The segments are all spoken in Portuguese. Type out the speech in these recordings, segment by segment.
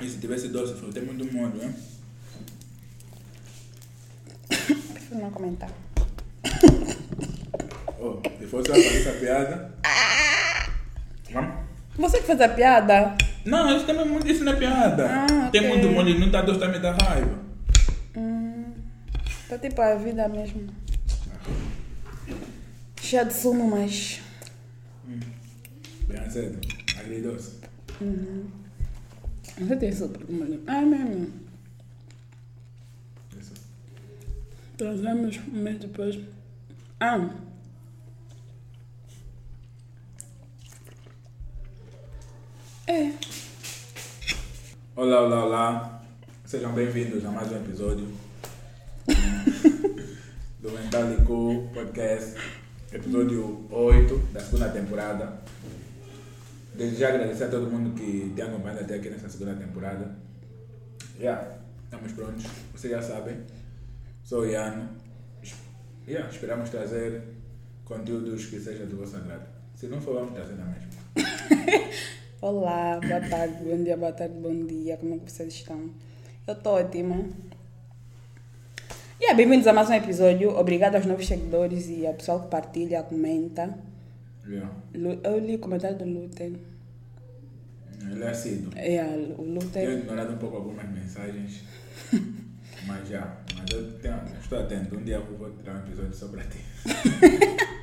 E se tivesse doce, filho, tem muito molho, né? Prefiro não comentar. Oh, se fosse eu fazer essa piada. Vamos? Você que fez a piada? Não, isso também é muito isso na piada. Ah, Tem muito molho e não tá doce, também dá raiva. Tá tipo a vida mesmo. Cheia de sumo, mas. Bem cedo. Agridoce. Você tem sopa de molho. Ah, mesmo. Isso. Trazemos um mês depois. Ah. É. Olá, olá, olá. Sejam bem-vindos a mais um episódio do Mentalico Podcast, episódio 8 da segunda temporada. Desde já agradecer a todo mundo que tem acompanhado até aqui nessa segunda temporada. Já, estamos prontos, vocês já sabem. Sou o Iano. Yeah, esperamos trazer conteúdos que sejam do vosso agrado. Se não for, vamos trazer na mesma. Olá, boa tarde, bom dia, boa tarde, bom dia. Como é que vocês estão? Eu tô ótima. E yeah, bem-vindos a mais um episódio. Obrigado aos novos seguidores e ao pessoal que partilha, comenta. Yeah. Eu li o comentário do Luten. Ele é assíduo. É, o Eu Luten. ignorado um pouco algumas mensagens, mas já, mas eu, tenho, eu estou atento. Um dia eu vou tirar um episódio só para ti.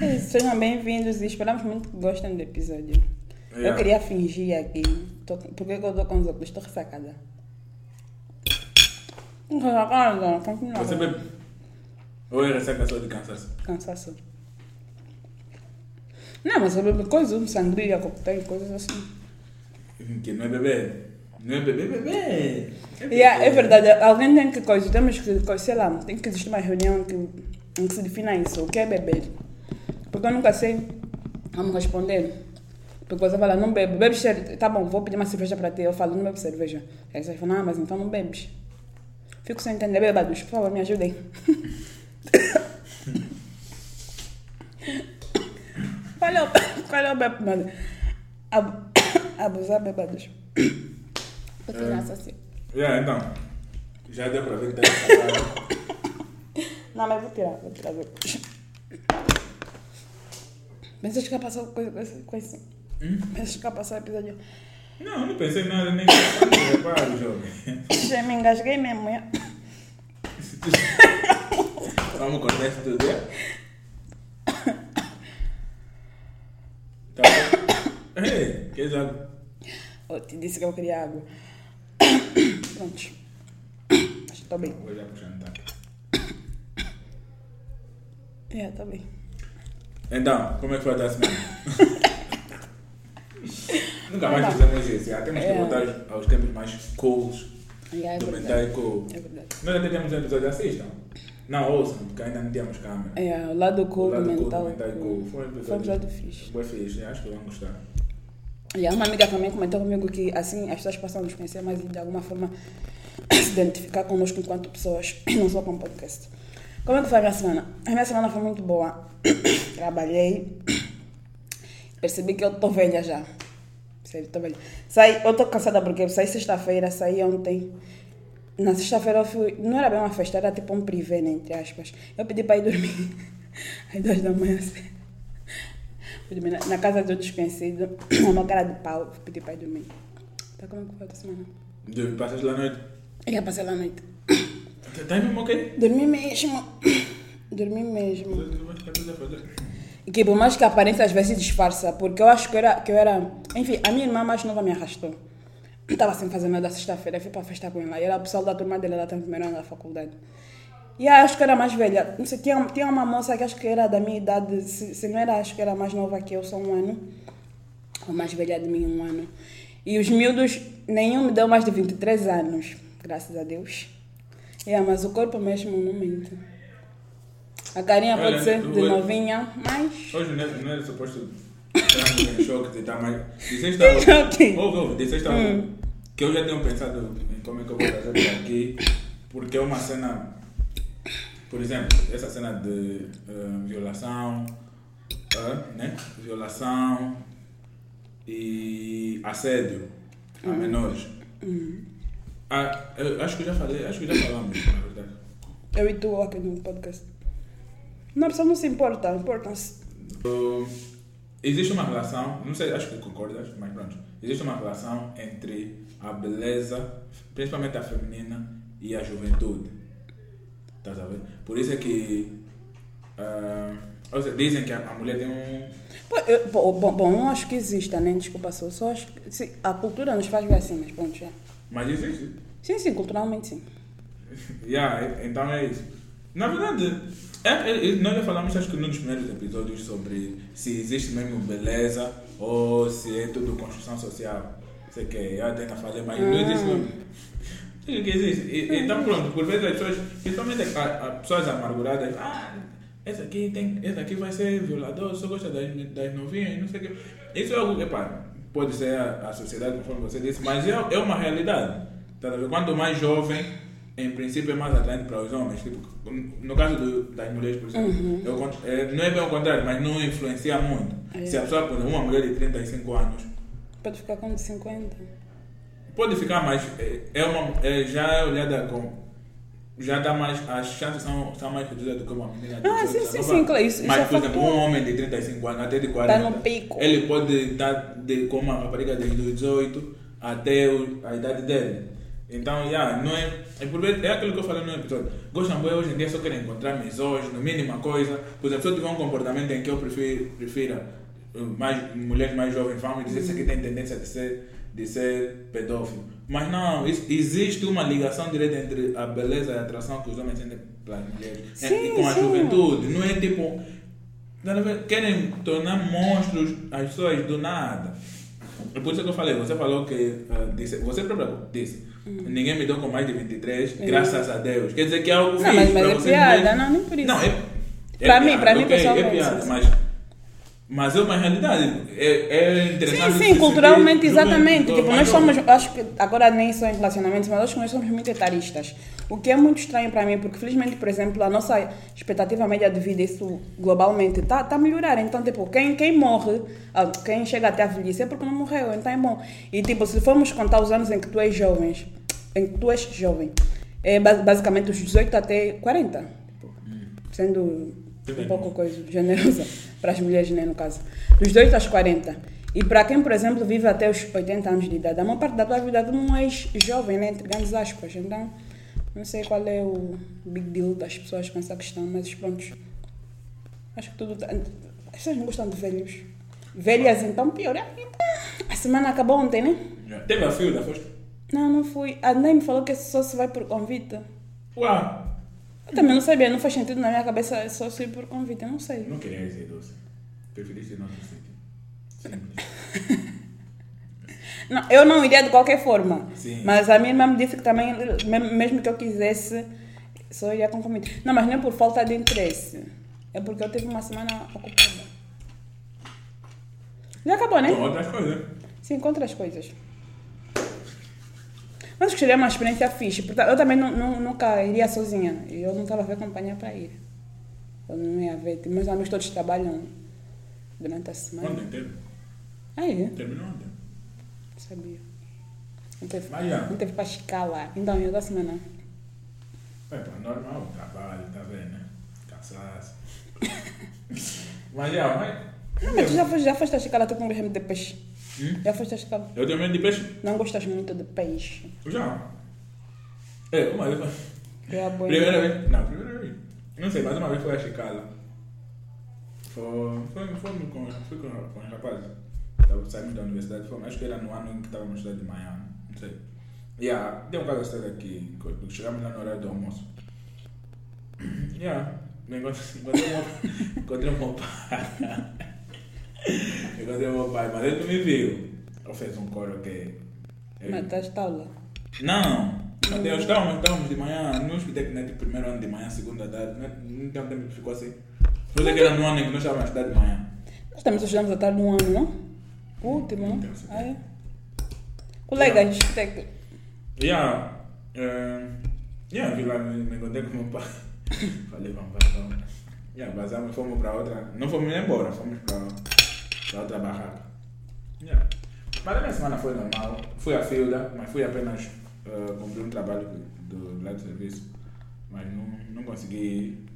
É Sejam bem-vindos e esperamos muito que gostem do episódio. Eu Yeah. queria fingir aqui. Tô, por que que eu tô com os óculos? Estou ressacada. Ressacada, continua. Você bebe? Ou é ressaca só de cansaço? Cansaço. Não, mas eu bebo coisas, sangria, coquetel, coisas assim. Que não é bebê. Não é bebê, bebê. É bebê. Yeah, é verdade, alguém tem que coisa, temos que, coisa, sei lá, tem que existir uma reunião que, em que se defina isso, o que é beber. Porque eu nunca sei como responder. Porque você fala, não bebo, bebes cerveja, tá bom, vou pedir uma cerveja para ti, eu falo, não bebo cerveja. Aí você fala, ah, mas então não bebes. Fico sem entender, bebados, por favor, me ajudem. Qual é o, qual é o? Ab- Abusar bebados. Essa assim. Yeah, então, já deu para ver que está ressacado. Não, mas vou tirar, vou tirar depois. Pensas que ia passar coisa com. Com esse. Pensas que ia passar o episódio. Não, não pensei em nada, nem que reparo, jovem. Já me engasguei mesmo. é. Vamos cortar isso tudo, é? Tá bom. Ei, quer água? Eu te disse que eu queria água. Pronto. Acho que estou bem. Vou já puxando, tá? É, estou bem. Então, como é que foi a semana? Nunca mais fizemos isso, já temos que É. voltar aos- tempos mais cools Yeah, do. Mentai Cool. É verdade. Nós até temos um episódio, assistam. Não, ouçam, porque ainda não tínhamos câmera. É, o lado cool O lado do. Mentai Cool. Foi um episódio fixe. Foi fixe, acho que vão gostar. E uma amiga também comentou comigo que assim as pessoas passam a nos conhecer mais e de alguma forma se identificar conosco enquanto pessoas, não só com podcast. Como é que foi a minha semana? A minha semana foi muito boa. Trabalhei. Percebi que eu tô velha já. Sério, tô velha. Saí, eu tô cansada porque saí sexta-feira, saí ontem. Na sexta-feira eu fui. Não era bem uma festa, era tipo um privê, né, entre aspas. Eu pedi para ir dormir. Às duas da manhã. assim. Fui dormir na, casa de um desconhecido. Uma cara de pau. Pedi para ir dormir. Tá como é que foi a semana? De, passas lá à noite. Eu ia passar lá à noite. Tá mesmo ok? Dormi mesmo. Dormi mesmo. A. E que por mais que a aparência às vezes disfarça, porque eu acho que eu era. Que eu era enfim, a minha irmã mais nova me arrastou. Estava sem fazer nada sexta-feira, fui para festa com ela. E era o pessoal da turma dela, ela estava primeiro ano da faculdade. E eu acho que era mais velha. Não sei, tinha, tinha uma moça que acho que era da minha idade, se, se não era, acho que era mais nova que eu, só um ano. Ou mais velha de mim, um ano. E os miúdos, nenhum me deu mais de 23 anos, graças a Deus. É, mas o corpo mesmo não mente. A carinha Olha, pode ser de tu- novinha, mas. Hoje não é, não é suposto estar em choque de estar mais. Disseste algo. Hum. Ouve, ouve, disseste algo. Que eu já tenho pensado em como é que eu vou para aqui, porque é uma cena. Por exemplo, essa cena de eh, violação, eh, né? Violação, e assédio a Uhum. menores. Ah, eu acho que eu já falei, acho que já falamos, na verdade. Eu e tu aqui no podcast. Não, a pessoa não se importa, importa-se. Uh, existe uma relação, não sei, acho que concordas, mas pronto. Existe uma relação entre a beleza, principalmente a feminina, e a juventude. Estás a ver? Por isso é que. ah, ou seja, dizem que a, a mulher tem um. Pô, Bom, bom, não acho que exista, nem desculpa só. Só acho que sim, a cultura nos faz ver assim, mas pronto, já. Mas existe. Sim, sim, culturalmente sim. Yeah, então é isso. Na verdade, é, é- é- nós já falamos, acho que num dos primeiros episódios, sobre se existe mesmo beleza ou se é tudo construção social. Sei que eu até não falei, mas não existe mesmo. Sei que existe. E- Então, pronto, por vezes as pessoas, principalmente a, a pessoas amarguradas, ah, esse aqui, tem, esse aqui vai ser violador, só gosta das, das novinhas, não sei o quê. Isso é algo, epá, pode ser a, a sociedade, conforme você disse, mas é, é uma realidade. Tá? Quanto mais jovem, em princípio é mais atraente para os homens. Tipo, no caso do, das mulheres, por exemplo, é o con- é, não é bem o contrário, mas não influencia muito. É. Se a pessoa, por exemplo, uma mulher de 35 anos, Pode ficar com de 50. Pode ficar mais. É, é uma, é, já é olhada com. Já dá mais. As chances são, são mais reduzidas do que uma menina de Ah, 18, sim, sim, 19 sim, claro, isso- Mas, isso é por exemplo, um homem de 35 anos até de 40. Tá no pico. Ele pode estar de, com uma rapariga os 18 até o- a idade dele. Então, yeah, não é, é, é aquilo que eu falei no episódio. Gostam bem hoje em dia só querem encontrar misógino, mínima coisa. Por exemplo, se eu tiver um comportamento em que eu prefiro, prefira uh, mais, mulheres mais jovens, vão me dizer que tem tendência de ser, de ser pedófilo. Mas não, is- existe uma ligação direta entre a beleza e a atração que os homens sentem pelas mulheres Sim, e com a sim. juventude. Não é tipo. Querem tornar monstros as pessoas do nada. É por isso que eu falei, você falou que ah, disse, você próprio disse, ninguém me deu com mais de 23, graças a Deus. Quer dizer que é algo Não, fixe mas- mas é piada, não, nem por isso. Não, é, é Pra mim- piada, pra mim, ok, pessoalmente, É piada, sim, mas, mas é uma realidade. É, é interessante. Sim, sim, culturalmente, exatamente. Tipo, nós somos, acho que agora nem só em relacionamentos, mas acho que nós somos muito etaristas. O que é muito estranho para mim, porque felizmente, por exemplo, a nossa expectativa média de vida, isso globalmente, está tá a melhorar. Então, tipo, quem, quem morre, ah, quem chega até a velhice é porque não morreu, então é bom. E, tipo, se formos contar os anos em que tu és jovem, em que tu és jovem, é ba- basicamente os 18 até 40. Tipo, sendo um pouco coisa generosa para as mulheres, né, no caso. Dos 18 aos 40. E para quem, por exemplo, vive até os 80 anos de idade, a maior parte da tua vida tu não és jovem, né, entre grandes aspas. Então, não sei qual é o big deal das pessoas com essa questão, mas pronto. Acho que tudo. Tá... As pessoas não gostam de velhos. Velhas, então, pior. A semana acabou ontem, né? Teve a fio da foste? Não, não fui. A Ney me falou que só se vai por convite. Uau! Eu também não sabia, não faz sentido na minha cabeça só se por convite, eu não sei. Não queria ir doce. Preferiste ir noutro sítio. Simples. Não, eu não iria de qualquer forma. Sim. Mas a minha irmã me disse que também, me- mesmo que eu quisesse, só iria com convite. Não, mas não é por falta de interesse. É porque eu tive uma semana ocupada. Já acabou, né? Com outras coisas. Sim, com outras coisas. Mas que seria uma experiência fixe. Eu também não, não- nunca iria sozinha. E eu não estava a ver companhia para ir. Eu não ia ver. Meus amigos todos trabalham durante a semana. Ontem teve. Ah, é? Terminou ontem. Sabia. Não teve, já. não teve para lá. Então, eu da semana. É, pá, normal, trabalho, tá vendo, né? Cansaço. mas já, mas. Não, mas tu já foste, já foste a Chicala, tu com regime de peixe. Hum? Já foste Chicala. Eu tenho medo de peixe? Não gostas muito de peixe. Já. É, uma vez. É. Primeira vez. Não, primeira vez. Não sei, mas uma vez foi a Chicala. Foi. Foi, foi com, fui com, com os rapazes. Tava saindo da universidade, foi, acho que era no ano em que estávamos na cidade de Miami. Não sei. Yeah, tem um caso história aqui, chegamos lá no horário do almoço. Yeah, encontrei meu- encontrei pai. Encontrei o meu pai, mas ele não me viu. Eu fiz um coro que. ele- Mas estás taula. não, até nós estávamos, estávamos de manhã, não escutei que nem primeiro ano de manhã, segunda tarde, não, não tem tempo que ficou assim. Só sei que era no ano em que nós estávamos a estudar de manhã. Nós também só estudamos a tarde no ano, não? O último, não? Então. Ah, é? Colegas, tem- Yeah, uh, yeah, vi lá, me, me encontrei com o meu pai. Falei, vamos, vamos, vamos. Yeah, vazamos, fomos para outra, não fomos embora, fomos para, para outra barraca. Yeah. Mas a minha semana foi normal. Fui à Filda, mas fui apenas uh, cumprir um trabalho do lado de serviço. Mas não, não consegui.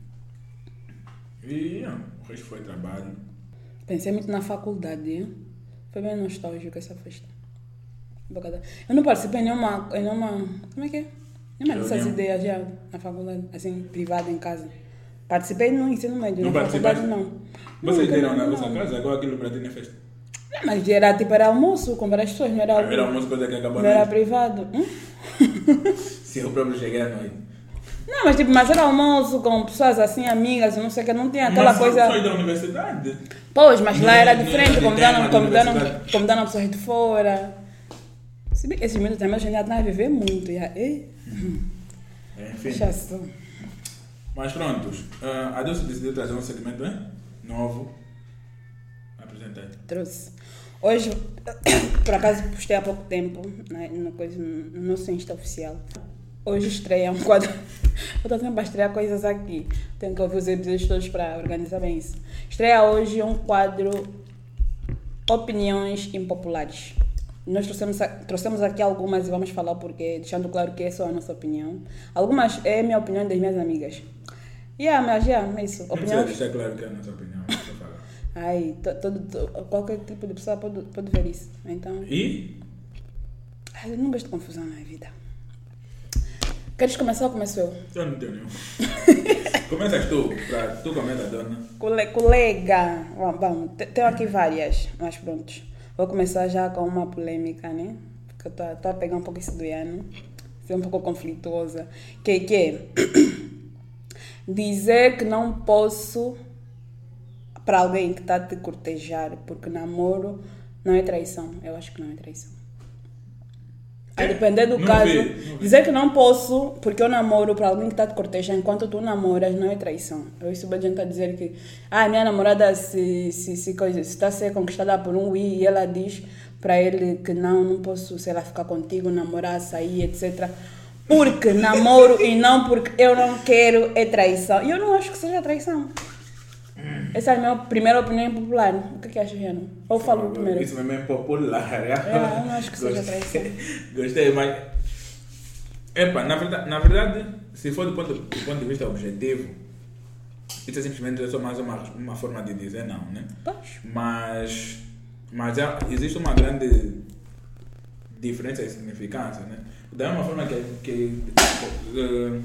E yeah, o resto foi trabalho. Pensei muito na faculdade. hein? Foi bem nostálgico essa festa. Bacana. Eu não participei em nenhuma. Em nenhuma como é que é? Nenhuma dessas ideias já na faculdade, assim, privada em casa. Participei no ensino médio, Não na faculdade não. Vocês deram na vossa casa, agora aquilo para ti não é festa. Não, mas era tipo, era almoço com várias pessoas, não era, Era uma coisa que acabou não era noite. privado. Hum? Se eu próprio cheguei à noite. Não, mas tipo, mas era almoço com pessoas assim, amigas, não sei o que, não tinha aquela Mas coisa. Foi da universidade. Pois, mas lá Não, era diferente, era de convidaram, pessoas de fora. Se bem que esses minutos também a gente já está a viver muito. Já. Ei, Enfim. deixa só. Mas prontos. ah, a Dulce decidiu trazer um segmento hein? novo. Apresentei. Trouxe. Hoje, por acaso, postei há pouco tempo né, no, coisa, no nosso Insta oficial. Hoje estreia um quadro. Eu estou sempre a estrear coisas aqui. Tenho que ouvir os episódios todos para organizar bem isso. Estreia hoje um quadro Opiniões Impopulares. Nós trouxemos, a- trouxemos aqui algumas e vamos falar porque, deixando claro que é só a nossa opinião. Algumas é a minha opinião das minhas amigas. Yeah, mas yeah, é isso. Não precisa Opinião. deixar claro que é a nossa opinião. Ai, to- todo, to- qualquer tipo de pessoa pode, pode ver isso. Então, E? ai, eu não gosto de confusão na vida. Queres começar ou começo eu? Eu não tenho nenhum. Começas tu, pra, tu comenta, dona. Cole- colega, vamos, te- tenho aqui várias, mas prontos. Vou começar já com uma polêmica, né? Porque eu estou a pegar um pouco isso do ano, ser um pouco conflituosa. Que que é? Dizer que não posso para alguém que está a te cortejar, porque namoro não é traição. Eu acho que não é traição. A depender do Não caso, vi, vi. dizer que não posso, porque eu namoro para alguém que está te cortejando enquanto tu namoras, não é traição. Eu isso gente a dizer que, ah, minha namorada se se se coisa, se está a ser conquistada por um Wii e ela diz para ele que não, não posso, sei lá, ficar contigo, namorar, sair, etc. Porque namoro e não porque eu não quero é traição. E eu não acho que seja traição. Essa é a minha primeira opinião popular. O que, é que achas, Renan? Ou falo primeiro? Isso mesmo é popular. É, eu não acho que seja Gostei. Gostei, mas. Epa, na verdade, na verdade, se for do ponto, do ponto de vista objetivo, isso é simplesmente só mais uma, uma forma de dizer não, né? Pois. Mas, mas já existe uma grande diferença de significância, né? Da mesma forma que, que eh,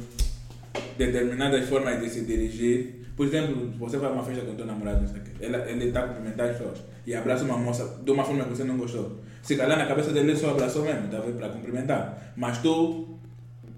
determinadas formas de se dirigir, por exemplo, você vai a uma festa com o teu namorado, não sei o quê, ele está a cumprimentar as pessoas e abraça uma moça de uma forma que você não gostou. Se calhar na cabeça dele ele só abraçou mesmo, talvez para cumprimentar. Mas tu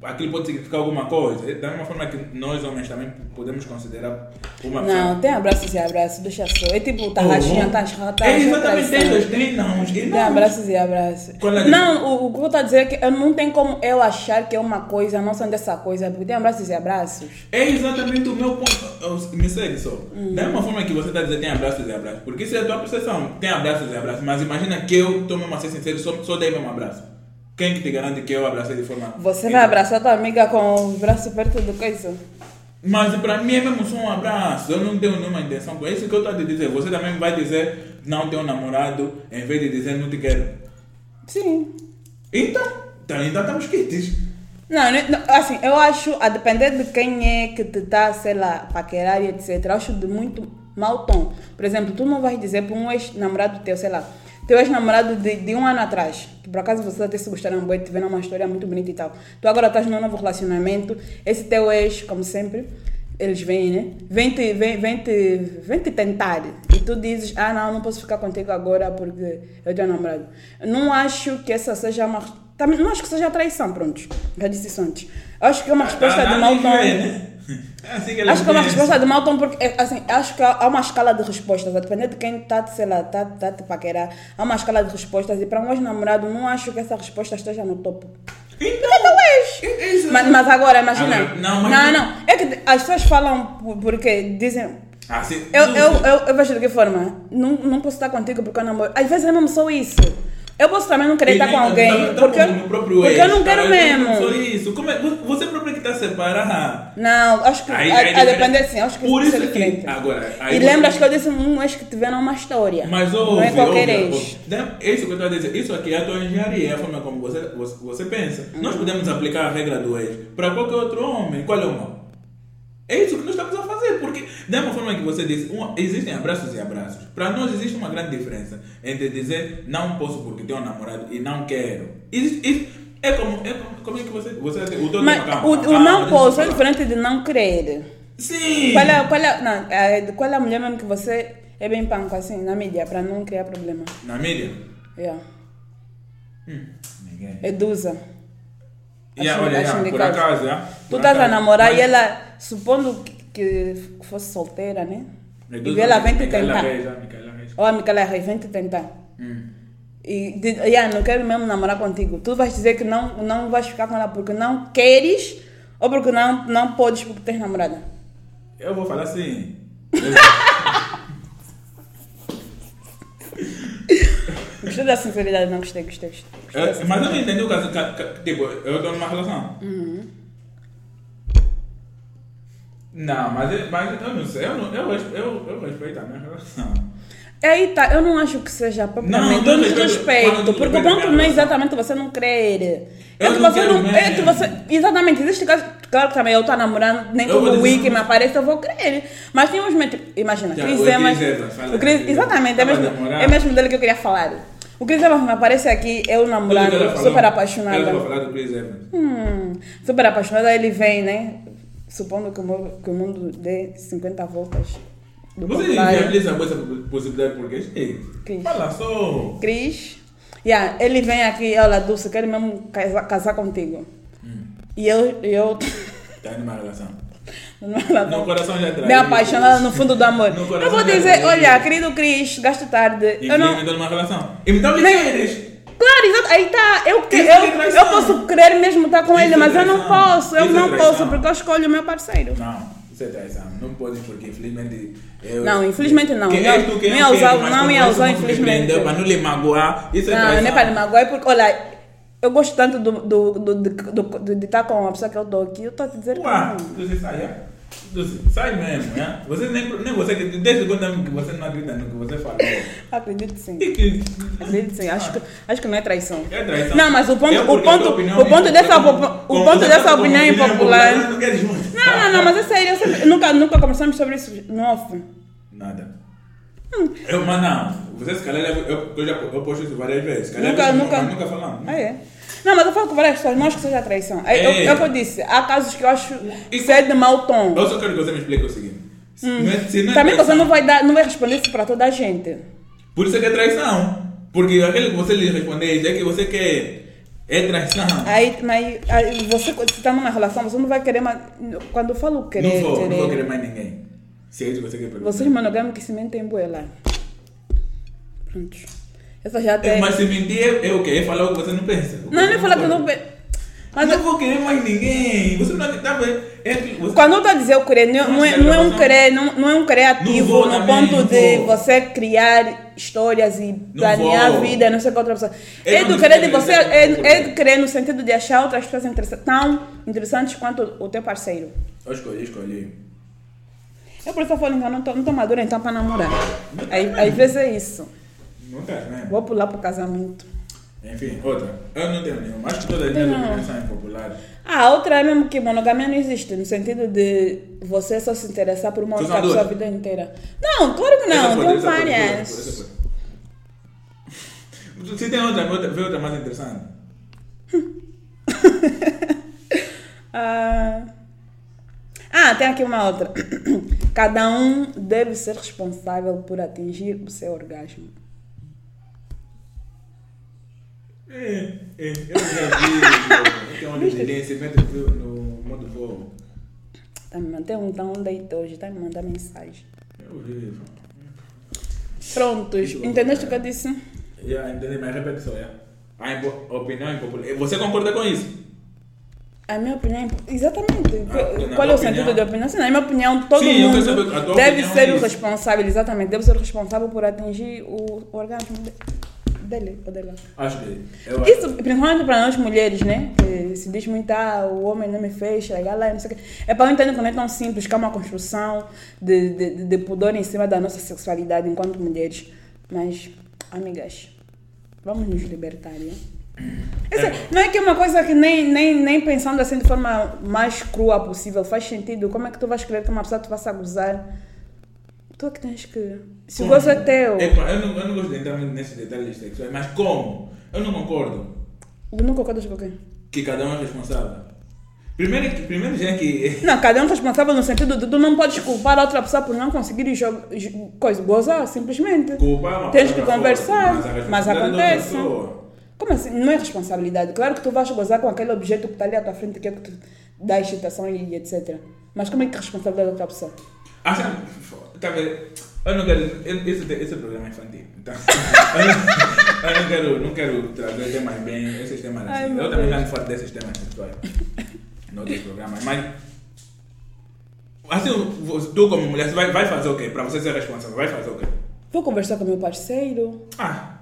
aquilo pode significar alguma coisa. Da mesma forma que nós homens também podemos considerar uma Não, tem abraços e abraços, deixa só. É tipo, tá rachinha, tá tá É exatamente tem dois tem não, Tem abraços e abraços. A Não, o, o que eu estou a dizer é que eu não tem como eu achar que é uma coisa, não sendo essa coisa, porque tem abraços e abraços. É exatamente o meu ponto. Me segue só. Hum. Da mesma forma que você está dizendo tem abraços e abraços. Porque isso é a tua percepção. Tem abraços e abraços. Mas imagina que eu estou mesmo a ser sincero só, só dei um abraço. Quem que te garante que eu abracei de forma. Você vai abraçar tua amiga com o braço perto do coisa? Mas para mim é mesmo só um abraço. Eu não tenho nenhuma intenção com isso que eu estou a te dizer. Você também vai dizer não tenho namorado em vez de dizer não te quero. Sim. Então, então então estamos quites. Não, né, não, assim, eu acho, a depender de quem é que te está, sei lá, paquerar e etc, eu acho de muito mau tom. Por exemplo, tu não vais dizer para um ex-namorado teu, sei lá, teu ex-namorado de, de um ano atrás, que por acaso vocês até se gostaram muito, tiveram uma história muito bonita e tal. Tu agora estás num novo relacionamento, esse teu ex, como sempre, eles vêm, né? Vem te, vem, vem, te, vem te tentar. E tu dizes, ah, não, não posso ficar contigo agora porque eu tenho namorado. Não acho que essa seja uma. Também não acho que seja traição, pronto. Já disse isso antes. Acho que é uma resposta de mau tom. É assim que Acho que é uma resposta de mau tom porque, é, assim, acho que há uma escala de respostas, a depender de quem está, sei lá, está tá te paquerar, há uma escala de respostas e para um ex-namorado não acho que essa resposta esteja no topo. Então, ex! é isso. Mas, mas agora, imagina. Agora, não, não, mas- não, É que as pessoas falam por- porque dizem. Assim, Eu, eu, eu, eu vejo de que forma? Não, não posso estar contigo porque eu namoro. Às vezes é mesmo só isso. Eu posso também não querer estar com alguém, tá- tá porque, próprio porque ex, eu não quero cara, mesmo. Só isso. Como é, você próprio que está a separar. Não, acho que Aí- a, aí a diferente. depender sim, acho que Por isso é que- agora, e você- lembras que eu disse um ex que tiveram uma história. Mas não ouve, é qualquer ouve, ex. ouve. Dem- Isso que eu estou a dizer, isso aqui é a tua engenharia, é a forma como você, você, você pensa. Nós podemos aplicar a regra do ex para qualquer outro homem. Qual é o mal? É isso que nós estamos a fazer, porque da mesma forma que você disse, um- existem abraços e abraços. Para nós existe uma grande diferença entre dizer não posso porque tenho um namorado e não quero. Existe, isso- é como, é como, como é que você, você o Mas o, o não posso é diferente de não querer. Sim! Qual é, qual, é, não, é, qual é a mulher mesmo que você é bem panco assim na mídia para não criar problema? Na mídia? Yeah. Hum, ninguém. Edusa. Yeah, olha, yeah, por acaso, yeah, Tu estás a namorar Mas- e ela, supondo que, que fosse solteira, né? E ela vem te tentar. Reis, ah, Micaela Reis. Ou a Micaela Reis vem te tentar. Hum. E de, yeah, não quero mesmo namorar contigo. Tu vais dizer que não, não vais ficar com ela porque não queres ou porque não, não podes porque tens namorada. Eu vou falar assim. Gostei da sinceridade, não gostei, gostei. gostei. Gostei Eu- mas eu não entendi o caso. ca- ca- Tipo, eu estou numa relação. Não, mas, eu- mas eu não sei. Eu, não, eu, eu, eu respeito a minha relação. Aí tá, eu não acho que seja propriamente Não, um não respeito- desrespeito, porque o ponto não é exatamente você não querer. É Eu que não você não. É que mesmo. você. Exatamente, existe caso. Claro que também eu estou namorando, nem todo dizer- week me aparece, eu vou querer. Mas tem uns momentos. Imagina, Cris o Emas. O Chris- Cris Exatamente, é mesmo, é mesmo dele que eu queria falar. O Cris Evans aparece aqui, eu namorando, falou, super apaixonada. estava falando do Chris Evans. Hum, super apaixonada, ele vem, né? Supondo que o, que o mundo dê 50 voltas. Do Você inviabiliza essa possibilidade porque Cris. Fala só. Cris. Yeah, ele vem aqui, olha, Dulce, quero mesmo casar, casar contigo. Hum. E eu, eu Está numa relação. Não, No coração já traz. me apaixonada no fundo do amor. Eu vou já dizer, olha, querido Cris, gasto tarde. Eu não. Infelizmente, numa relação. Então, lhe Nem- queres. Claro, exato. Aí tá. Eu, que- é eu, eu posso querer mesmo estar com Isso ele, é mas eu não posso. Eu Isso é não traição. posso porque eu escolho o meu parceiro. Não, isso é traição. Não pode porque infelizmente. Eu, Não, infelizmente não. Que Não, tu quem não eu ia usar- não isso usar, não me infelizmente. Para não lhe magoar. Isso é Não, traição. nem para lhe magoar, é porque, olha, eu gosto tanto do, do, do, de, do- de- estar com uma pessoa que eu estou aqui, eu estou a te dizer que Ué, não. você é? Você sai mesmo, é? Você nem, nem você, que- desde quando é que você não acredita no que você falou. Acredito sim. Que. Acredito sim. Acho que, acho que não é traição. É traição. Não, mas o ponto, É o ponto, o ponto é dessa, como- o como ponto dessa tá opinião impopular. Não. Não, não, mas é sério, eu sempre- nunca, nunca conversamos sobre isso no off. Nada. Eu, mas não. Você se calhar, eu, eu, eu já eu posto isso várias vezes. Calhar, Nunca, não- nunca. mas nunca falamos. Ah, é? Não, mas eu falo com várias pessoas, não acho que seja traição. É, eu, É. é o que eu disse, há casos que eu acho que é de mau tom. Eu só quero que você me explique o seguinte. Se não é, se não é Hum. Também você traição, não vai, dar, não vai responder isso para toda a gente. Por isso é que é traição. Porque aquele que você lhe responder é que você quer. É traição. Aí, mas aí você, você está numa relação, você não vai querer mais. Quando eu falo querer, não vou, querer, não vou querer mais ninguém. Se é isso que você quer perguntar. vocês monogâmicos que se mentem em boela. Prontos. Essa já É, tem. Mas se mentir é, é o quê? É falar o que você não pensa. Não, você nem falar que eu não. pensa. pe- Mas não vou querer mais ninguém. Você não está vendo? É você... quando eu estou a dizer o querer, não, não é, não é um querer, não, não é um querer ativo vou no também, ponto não de vou. você criar histórias e planear a vida, não sei qual outra pessoa. Eu É não do querer de você, é, é de querer no sentido de achar outras pessoas interessa- tão interessantes quanto o teu parceiro. Eu escolhi, escolhi. Eu por isso eu falo, então não não tô madura então para namorar. Aí, às vezes é isso. Não tá, né? Vou pular pro casamento. Enfim, outra. Eu não tenho nenhuma. Acho que todas as minhas opiniões são impopulares. Ah, outra é mesmo que monogamia não existe, no sentido de você só se interessar por uma duas? pessoa a vida inteira. Não, claro que não, pode, tem várias. Se tem outra, outra, vê outra mais interessante. Ah, ah, tem aqui uma outra. Cada um deve ser responsável por atingir o seu orgasmo. É, é, eu já vi. Eu tenho uma tendência, mete no modo voo. Tá me mandando um tão leite hoje, tá me mandando mensagem. Eu vi. Prontos, entendeste o que eu disse? Já entendi, mas repete só, já. A impo- opinião impopular. Você concorda com isso? A minha opinião, é- exatamente. Ah, Qual é o sentido de opinião? Na minha opinião, todo Sim, mundo deve opinião ser é o responsável, exatamente, deve ser o responsável por atingir o orgasmo de- Dele ou dela. Acho que. Eu, Isso, principalmente para nós mulheres, né? Que se diz muito, ah, o homem não me fez chegar lá, não sei o quê. É para eu entender que não é tão simples, que é uma construção de, de, de- de pudor em cima da nossa sexualidade enquanto mulheres. Mas, amigas, vamos nos libertar, né? Essa- É. Não é que é uma coisa que nem, nem, nem pensando assim de forma mais crua possível faz sentido. Como é que tu vais querer que uma pessoa te faça gozar? Tu é que tens que. Se o gozo é teu. Eu, não, eu não gosto de entrar muito nesses detalhes sexuais, mas como? Eu não concordo Não concordas com quem? que cada um é responsável. Primeiro, primeiro já que. Não, cada um é responsável no sentido de tu não podes culpar a outra pessoa por não conseguir jo- jo- coisa, gozar, simplesmente. Culpar é uma Tens que conversar, forte, mas é acontece. Como assim? Não é responsabilidade. Claro que tu vais gozar com aquele objeto que está ali à tua frente, que é que te dá excitação e etc. Mas como é que é responsabilidade da outra pessoa? Ah, tá? Eu não quero. Esse, esse programa é infantil. Então, eu, não, eu não quero, não quero trazer temas bem, esses temas Ai, assim. Eu também já não falo desses temas sexuais no outros programas. Mas. Assim, tu como mulher, vai, vai fazer o quê? Para você ser responsável, vai fazer o quê? Vou conversar com meu parceiro. Ah,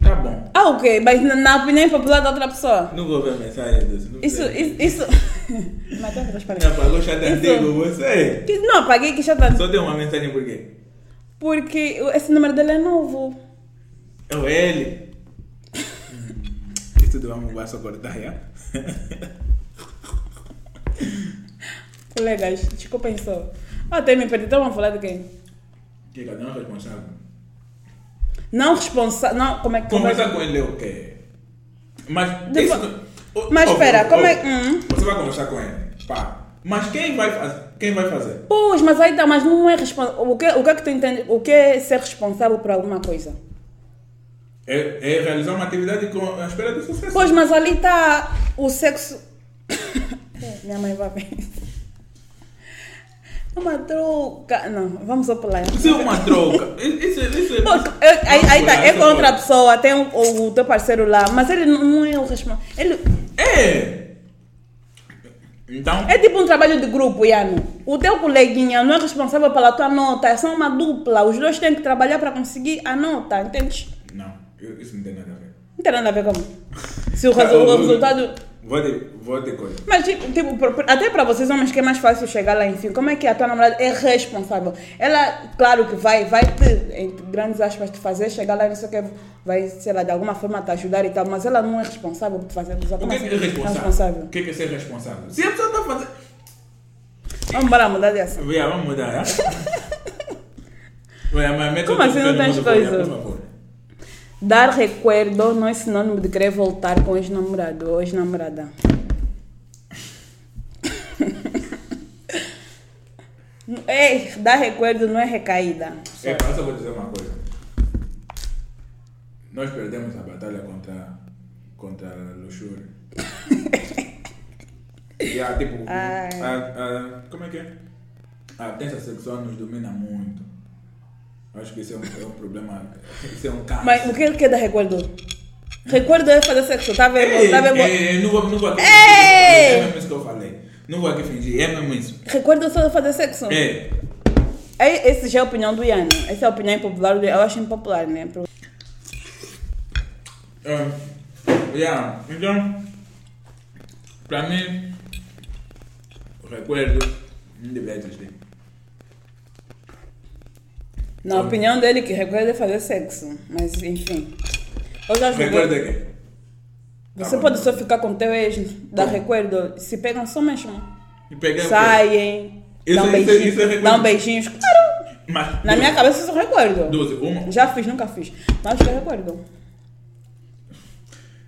tá bom. Ah, ok, mas na, na opinião popular da outra pessoa. Não vou ver mensagem disso. não Isso, isso, isso. Mas tá transparente. Não apagou chat Isso. antigo, você. Que- Não, apaguei que já tá. Só tem uma mensagem por quê? Porque esse número dele é novo. É o ele. Isso tudo vamos vai só cortar, já? Colegas, Chico pensou. Ah, tem me perdido. Então vamos falar de quem? Que cada um é responsável. Não responsável. Não, como é que Conversar com ele é o quê? Mas. Depois- isso- Mas espera, o- como o- é- hum. Você vai conversar com ele. Pá. Mas quem vai fazer? Quem vai fazer? Pois, mas aí tá, mas não é responsável. O que, o que é que tu entende? O que é ser responsável por alguma coisa? É, é realizar uma atividade com a espera de sucesso. Pois, mas ali está o sexo. É, Minha mãe vai ver isso. Uma troca. Não, vamos pular. Isso é uma troca. Isso, isso, isso, Pô, eu- aí, aí tá, é com outra pessoa, tem o, o, teu parceiro lá, mas ele não, não é o responsável. Ele, É! Então. É tipo um trabalho de grupo, Iano. O teu coleguinha não é responsável pela tua nota, é só uma dupla. Os dois têm que trabalhar para conseguir a nota, entende? Não, isso não tem nada a ver. Não tem nada a ver com. Se o, resu- o resultado. Vou ter, vou ter coisa. Mas, tipo, tipo, até para vocês homens que é mais fácil chegar lá, enfim, como é que a tua namorada é responsável? Ela, claro que vai, vai te, entre grandes aspas, te fazer chegar lá e não sei o que, vai, sei lá, de alguma forma te ajudar e tal, mas ela não é responsável por te fazer usar. O Como que é, que é responsável? responsável? O que é, que é ser responsável? Se a pessoa está fazendo. Vamos embora mudar dessa. Vê, vamos mudar, mas mete Como assim não tens coisa? Dar recuerdo não é sinônimo de querer voltar com o ex-namorado ou ex-namorada. Ei, dar recuerdo não é recaída. É, mas eu vou dizer uma coisa. Nós perdemos a batalha contra, contra a luxúria. e a, tipo, a, a, como é que é? A tensão sexual nos domina muito. Acho que isso é um, é um problema, isso é um câncer. Mas o que ele quer dar recuerdo? Recuerdo é fazer sexo, tá vendo? Tá vendo? ei, ei, não vou, não vou aqui fingir. É mesmo isso que eu falei. Não vou aqui fingir, é mesmo isso. Recuerdo é só fazer sexo. É, Essa já é a opinião do Ian. Essa é a opinião impopular. do- Eu acho impopular, né? Ah, yeah, então, para mim, o recuerdo não deveria existir. Na opinião dele, que recuerdo é fazer sexo. Mas, enfim. Eu já julguei. Recuerdo é quê? Você pode só ficar com teu ex, dar Como? recuerdo, se pegam só mesmo. E o Saem, Isso- dão isso- beijinhos, isso é recuerdo. dão beijinhos. Claro? Mas, na minha cabeça isso é recuerdo. 12, uma. Já fiz, nunca fiz. Mas acho que é recuerdo.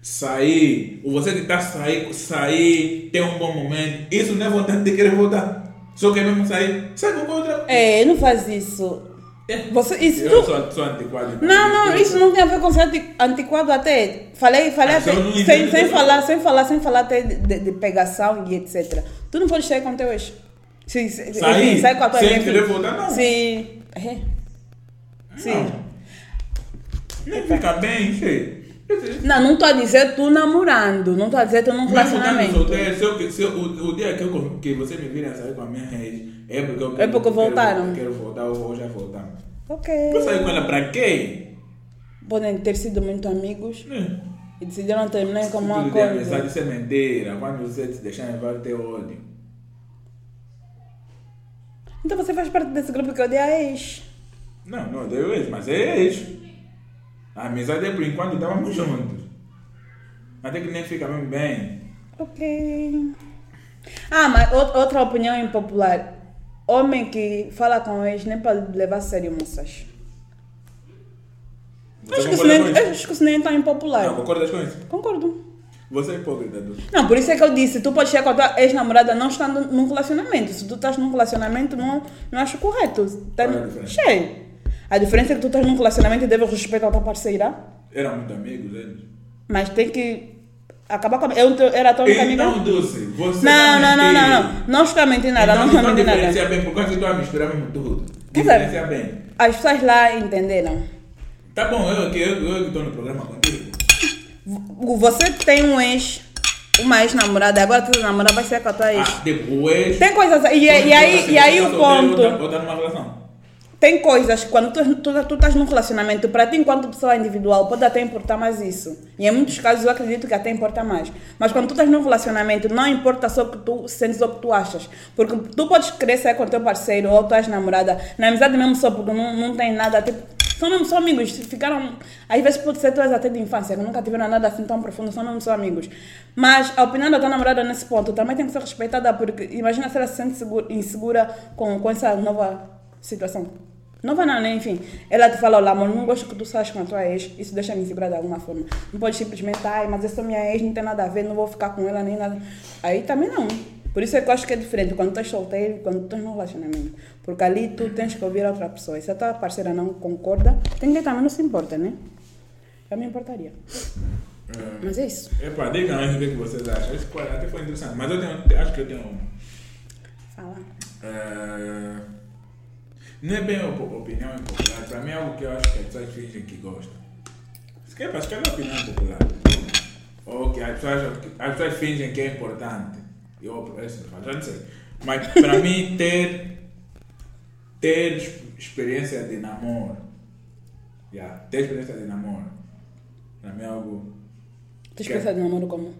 Sair, ou você que está sair, sair, ter um bom momento, isso não é vontade de querer voltar. Só quer mesmo sair, sai com outra. É, não faz isso. É. Você, isso Eu tu... sou, sou antiquado. Não, não, isso não tem a ver com ser anti- antiquado até. Falei, falei Ah, até, sem, sem falar, sem falar, sem falar até de, de- pegação e etc. Tu não pode sair com teu ex. Se, se, Sair? enfim, sai com a tua Sem querer voltar, não. Se... É. Sim. Não. Nem fica bem, cheio. Não, não estou a dizer tu namorando, não estou a dizer tu num relacionamento. solteiro, se eu, se eu, o, o dia que, eu, que você me vir a sair com a minha ex, é porque eu É porque quero- voltaram. Quero, quero voltar ou já voltamos. Ok. Eu sair com ela pra quê? podem ter sido muito amigos Né? e decidiram terminar como uma coisa. amizade, isso é mentira. Quando você te deixar levar, ter ódio. Então você faz parte desse grupo que odeia a ex. Não, não deu ex, mas é ex. A amizade é por enquanto estávamos juntos. Até que nem fica bem. Ok. Ah, mas out- outra opinião impopular. Homem que fala com ex nem pode levar a sério moças. Acho que, nem, isso? acho que isso nem é tão impopular. Não, concordas com isso? Concordo. Você é hipócrita. Não, por isso é que eu disse, tu pode chegar com a tua ex-namorada não estando num relacionamento. Se tu estás num relacionamento, não, não acho correto. Tá, é? Cheio. A diferença é que tu estás num relacionamento e deves respeitar a tua parceira, Eram muito amigos eles. mas tem que acabar com a... Eu teu- era a tua única amiga? Então, Dulce, você Não, não, não, não, mentindo. não. Não estou a mentir nada, então, não estou a então mentir nada. diferencia bem, por causa que tu a misturar mesmo tudo. Diferencia bem. As pessoas lá entenderam. Tá bom, eu que eu, eu estou no programa contigo. Você tem um ex, uma ex-namorada, agora tu namorar vai ser com a tua ex. Ah, depois. Tem coisas. E, e aí, e aí o ponto. Ou tá numa relação. Tem coisas que quando tu, tu, tu estás num relacionamento, para ti, enquanto pessoa individual, pode até importar mais isso. E em muitos casos eu acredito que até importa mais. Mas quando tu estás num relacionamento, não importa só o que tu sentes ou o que tu achas. Porque tu podes querer sair com o teu parceiro ou tua ex-namorada, na amizade mesmo só porque não, não tem nada, tipo, são mesmo só amigos, ficaram. Às vezes pode ser tuas até de infância, que nunca tiveram nada assim tão profundo, são mesmo só amigos. Mas a opinião da tua namorada nesse ponto também tem que ser respeitada, porque imagina se ela se sente segura- insegura com, com essa nova situação. Não, né? Enfim, ela te fala, olha, amor, não gosto que tu saias com a tua ex, isso deixa me insegura de alguma forma. Não pode simplesmente, ai, mas essa minha ex não tem nada a ver, não vou ficar com ela nem nada. Aí também não. Por isso é que eu acho que é diferente quando tu és solteiro e quando tu estás num relacionamento. Porque ali tu tens que ouvir a outra pessoa. E se a tua parceira não concorda, tem quem também não se importa, né? Eu me importaria. Mas é isso. Epá, diga mais o que, é que vocês acham. Isso foi- até foi interessante. Mas eu tenho, acho que eu tenho. Fala. eh, não é bem op- opinião impopular. Para mim é algo que eu acho que as pessoas fingem que gostam. Se quer, que é uma opinião impopular. Ou que as pessoas, as pessoas fingem que é importante. Eu, assim, já não sei. Mas para mim, ter, ter ex- experiência de namoro. Yeah, ter experiência de namoro. Para mim é algo Tu Que- esquece de namoro como?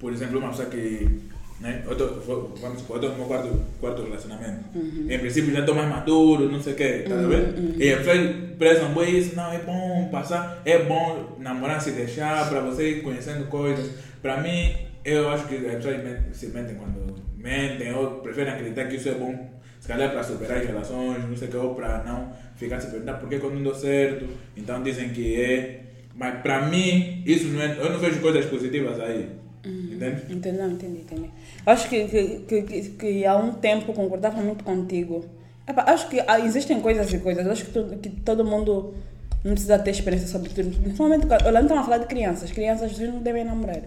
por exemplo, uma pessoa que. Né, vou- vamos supor, eu no meu quarto, quarto relacionamento. Em princípio já estou mais maduro, não sei o quê, tá vendo? E as pessoas prezam bem isso, não, é bom passar, é bom namorar, se deixar, para você ir conhecendo coisas. Para mim, eu acho que as pessoas se mentem quando mentem, ou preferem acreditar que isso é bom, se calhar para superar as relações, não sei o que, ou para não ficar se perguntando por que quando não deu certo, então dizem que é. Mas para mim, isso não é, eu não vejo coisas positivas aí. Entende? Entendi, não, entendi, entendi. Acho que, que, que, que, há um tempo concordava muito contigo. Epá, acho que ah, existem coisas e coisas. Acho que, tu- que todo mundo não precisa ter experiência sobre tudo. Principalmente, quando- estamos a falar de crianças. Crianças não devem namorar.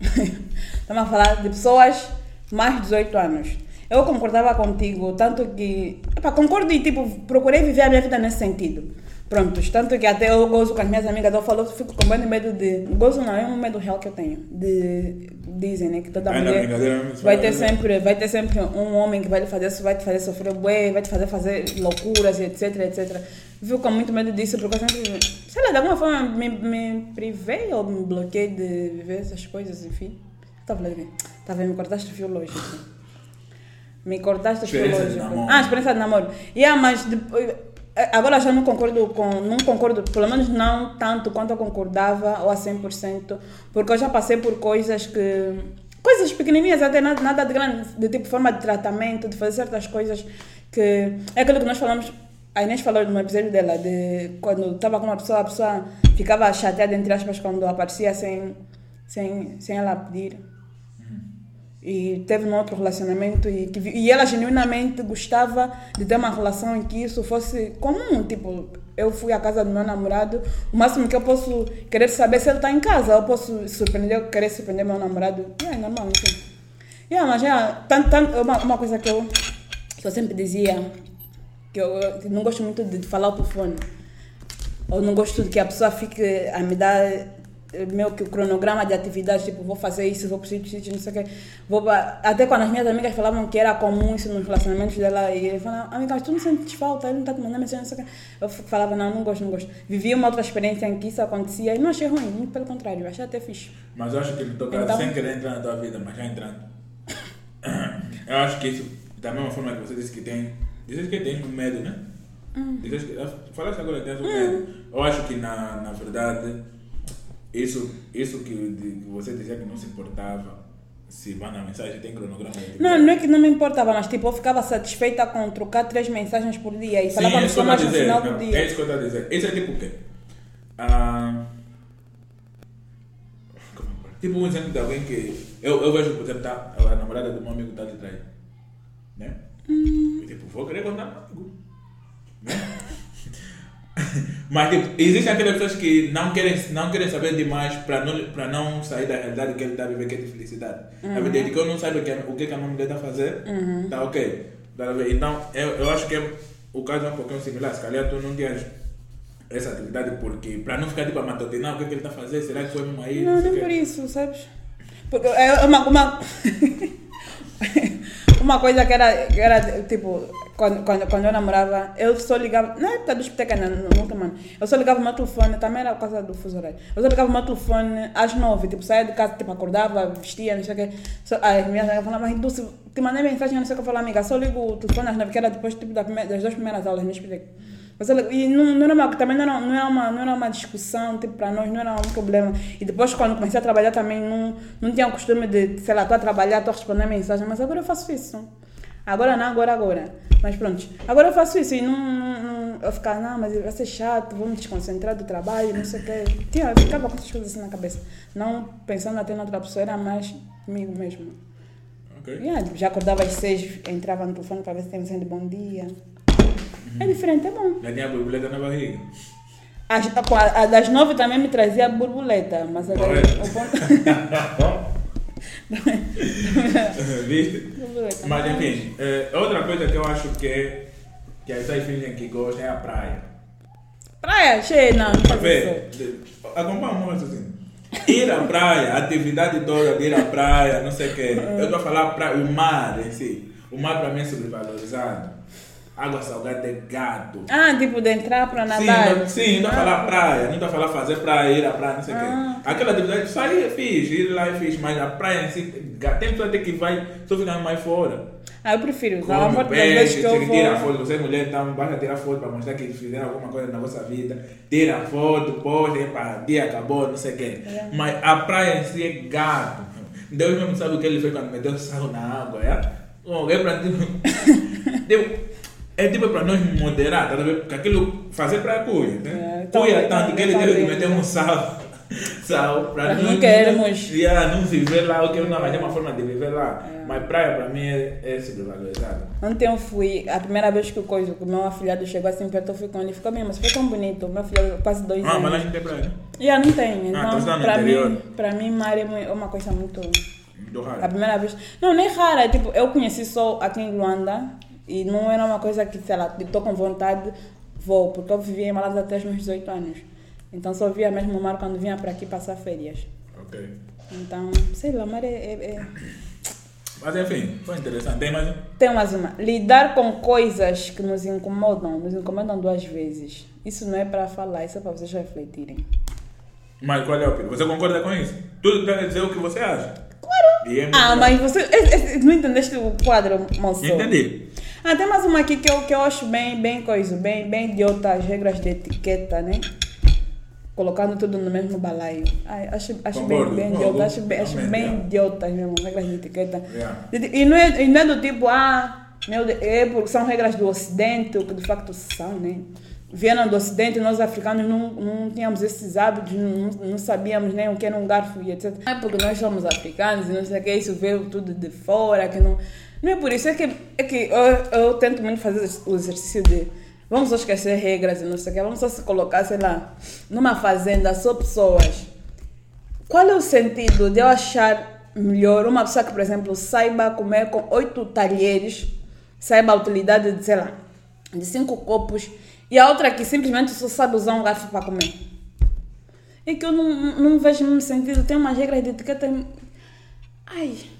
estamos a falar de pessoas mais de 18 anos. Eu concordava contigo, tanto que. Epá, concordo e tipo, procurei viver a minha vida nesse sentido. Prontos, tanto que até eu gozo com as minhas amigas, eu falo, eu fico com bem medo de. Gozo não, é um medo real que eu tenho. De. Dizem, né? Que toda Ai, mulher mesmo, vai ter né? sempre, vai ter sempre um homem que vai lhe fazer, vai te fazer sofrer bué, vai te fazer fazer loucuras, etc, etc. Viu com muito medo disso, porque eu sempre, sei lá, de alguma forma me, me privei ou me bloqueei de viver essas coisas, enfim. Tá falando bem. Tá vendo? Me cortaste o fio lógico. Me cortaste o fio Experiência de lógico. namoro. Ah, experiência de namoro. Yeah, mas depois, agora já não concordo com, não concordo, pelo menos não tanto quanto eu concordava ou a 100%, porque eu já passei por coisas que coisas pequenininhas, até nada, nada de grande, de tipo forma de tratamento, de fazer certas coisas que é aquilo que nós falamos a Inês falou no episódio dela, de quando estava com uma pessoa, a pessoa ficava chateada, entre aspas, quando aparecia sem, sem, sem ela pedir. E teve um outro relacionamento e, que, e ela genuinamente gostava de ter uma relação em que isso fosse comum. Tipo, eu fui à casa do meu namorado, o máximo que eu posso querer saber se ele está em casa, eu posso surpreender, querer surpreender meu namorado. É normal, enfim. Yeah, mas é, tanto, tanto, uma, uma coisa que eu, que eu sempre dizia, que eu, eu não gosto muito de falar ao telefone. Eu não gosto de que a pessoa fique a me dar eh, meio que o cronograma de atividades, tipo, vou fazer isso, vou para sítio, não sei o quê. Vou pra... Até quando as minhas amigas falavam que era comum isso nos relacionamentos dela, e ele falava, amiga, mas tu não sentes falta, ele não está te mandando mensagem, não sei o quê. Eu falava, não, não gosto, não gosto. Vivi uma outra experiência em que isso acontecia e não achei ruim, muito pelo contrário, achei até fixe. Mas eu acho que teu caso, Então- sem querer entrar na tua vida, mas já entrando. eu acho que isso, da mesma forma que você disse que tem. Dizes que tem medo, né? Dizes que, falaste agora que tens um medo. Eu acho que na, na verdade, isso, isso que, você dizia que não se importava, se na mensagem, tem cronograma. Não, não é que não me importava, mas tipo, eu ficava satisfeita com trocar três mensagens por dia e Sim, falava é só no final não, do É dia. isso que eu estou a dizer. Isso é tipo o quê? Ah, é tipo um exemplo de alguém que. Eu, eu vejo, por exemplo, tá, a namorada do meu amigo está de trás. Né? Hum. E, tipo, vou querer contar pro amigo. Né? Mas tipo, existem aquelas pessoas que não querem, não querem saber demais para não, pra não sair da realidade que ele está a viver, que é de felicidade. Uhum. A verdade é que eu não saiba o que, o que que a minha mulher está a fazer, tá ok. Tá a ver? Então, eu, eu acho que é- o caso é um pouquinho similar. Se calhar tu não tinhas essa atividade porque, para não ficar tipo a matutinar, o que, que ele está a fazer? Será que foi mesmo aí? Não, sei nem o por isso, sabes? Porque é uma, uma, uma coisa que era, era tipo, quando, quando, quando eu namorava, eu só ligava, na época dos pequenos, nunca mano, eu só ligava o meu telefone, também era por causa do fuso horário, eu só ligava o meu telefone às nove, tipo, saía de casa, tipo, acordava, vestia, não sei o quê, só, as minhas amigas falavam, mas Dulce, te mandei mensagem, não sei o que, eu falava, amiga, só ligo o telefone às nove, que era depois tipo, da prime- das duas primeiras aulas, me expliquei. Mas ela- e não, não era uma, também não era, não, era uma, não era uma discussão, tipo, para nós, não era um problema. E depois, quando comecei a trabalhar também, não, não tinha o costume de, sei lá, estou a trabalhar, estou a responder mensagem, mas agora eu faço isso. Agora não, agora, agora. Mas pronto, agora eu faço isso e não, não, não eu ficava, não, mas vai ser chato, vou me desconcentrar do trabalho, não sei o quê. Tinha, eu ficava com essas coisas assim na cabeça. Não pensando até na outra pessoa, era mais comigo mesmo. Ok. Yeah, já acordava às seis, entrava no telefone para ver se tem de bom dia. É diferente, é bom. Já tinha borboleta na barriga. As- a, a- das nove também me trazia borboleta, mas agora ponto. Viste? borboleta. Mas enfim, eh, outra coisa que eu acho que, que as pessoas fingem que gostam é a praia. Praia, cheia, não, não faz isso. Acompanha um monte assim. Ir à praia, a atividade toda de ir à praia, não sei o quê. Eu estou a falar praia, o mar em si. O mar para mim é sobrevalorizado. Água salgada é gato. Ah, tipo de entrar para Sim, nadar. não, sim, não estou a falar praia, não falar fazer praia, ir à praia, não sei o Ah. quê. Aquela atividade, sair é fixe, ir lá é fixe, mas a praia em si, tem pessoa até que vai só ficar mais fora. Ah, eu prefiro. A Come maior parte das vezes peixe, que eu que vou. tira foto, você é mulher, então basta tirar foto para mostrar que fizeram alguma coisa na vossa vida. Tira foto, posta, epa, dia acabou, não sei o quê. É. Mas a praia em si é gato. Deus mesmo sabe o que ele fez quando meteu sal na água, é? Oh, é para tipo, tipo, é tipo para nós moderar, tá a? Porque aquilo fazer praia cuia, É, né? então, Cuia então, tanto que ele então, teve que então. meter um sal. Sal, para Para nós não queremos. Yeah, não viver lá, o que não arranjar uma forma de viver lá. Mas praia para mim é, é sobrevalorizada. Ontem eu fui, a primeira vez que o coisa, que o meu afilhado chegou assim perto, eu fui com ele, ficou mesmo, mas foi tão bonito. Meu afilhado quase dois Ah, mas lá a anos. gente tem praia, né? Já não tem, Ah, então então você tá para mim, para mim, mar é é uma coisa muito. Do A raro. primeira vez. Não, nem rara, é tipo, eu conheci só aqui em Luanda e não era uma coisa que, sei lá, estou com vontade, vou, porque eu vivia em Malada até os meus 18 anos. Então só via mesmo o mar quando vinha para aqui passar férias. Ok. Então, sei lá, mar é- é- é... Mas enfim, foi interessante. Tem mais um? Tem mais uma. Lidar com coisas que nos incomodam, nos incomodam duas vezes. Isso não é para falar, isso é para vocês refletirem. Mas qual é opinião? Você concorda com isso? Tudo deve dizer o que você acha. Claro. É Ah, mas você. esse- esse- não entendeste o quadro, moço? Entendi. Tem mais uma aqui que eu, que eu acho bem, bem coisa, bem, bem idiota, as regras de etiqueta, né? Colocando tudo no mesmo balaio. Ai, acho acho Concordo, bem, bem concordo. idiota, acho bem, acho bem yeah. idiotas mesmo, regras de etiqueta. Yeah. E, e não é, e não é do tipo, ah, meu Deus, é porque são regras do Ocidente, que de facto são, né? Vieram do Ocidente, nós africanos não, não tínhamos esses hábitos, não, não sabíamos nem o que era um garfo e etc. Não é porque nós somos africanos e não sei o que, isso veio tudo de fora, que não. Não é por isso, é que, é que eu, eu tento muito fazer o exercício de. Vamos só esquecer regras e não sei o que, vamos só se colocar, sei lá, numa fazenda, só pessoas. Qual é o sentido de eu achar melhor uma pessoa que, por exemplo, saiba comer com oito talheres, saiba a utilidade de, sei lá, de cinco copos, e a outra que simplesmente só sabe usar um garfo para comer? É que eu não, não vejo mesmo sentido. Tem umas regras de etiqueta. Ai.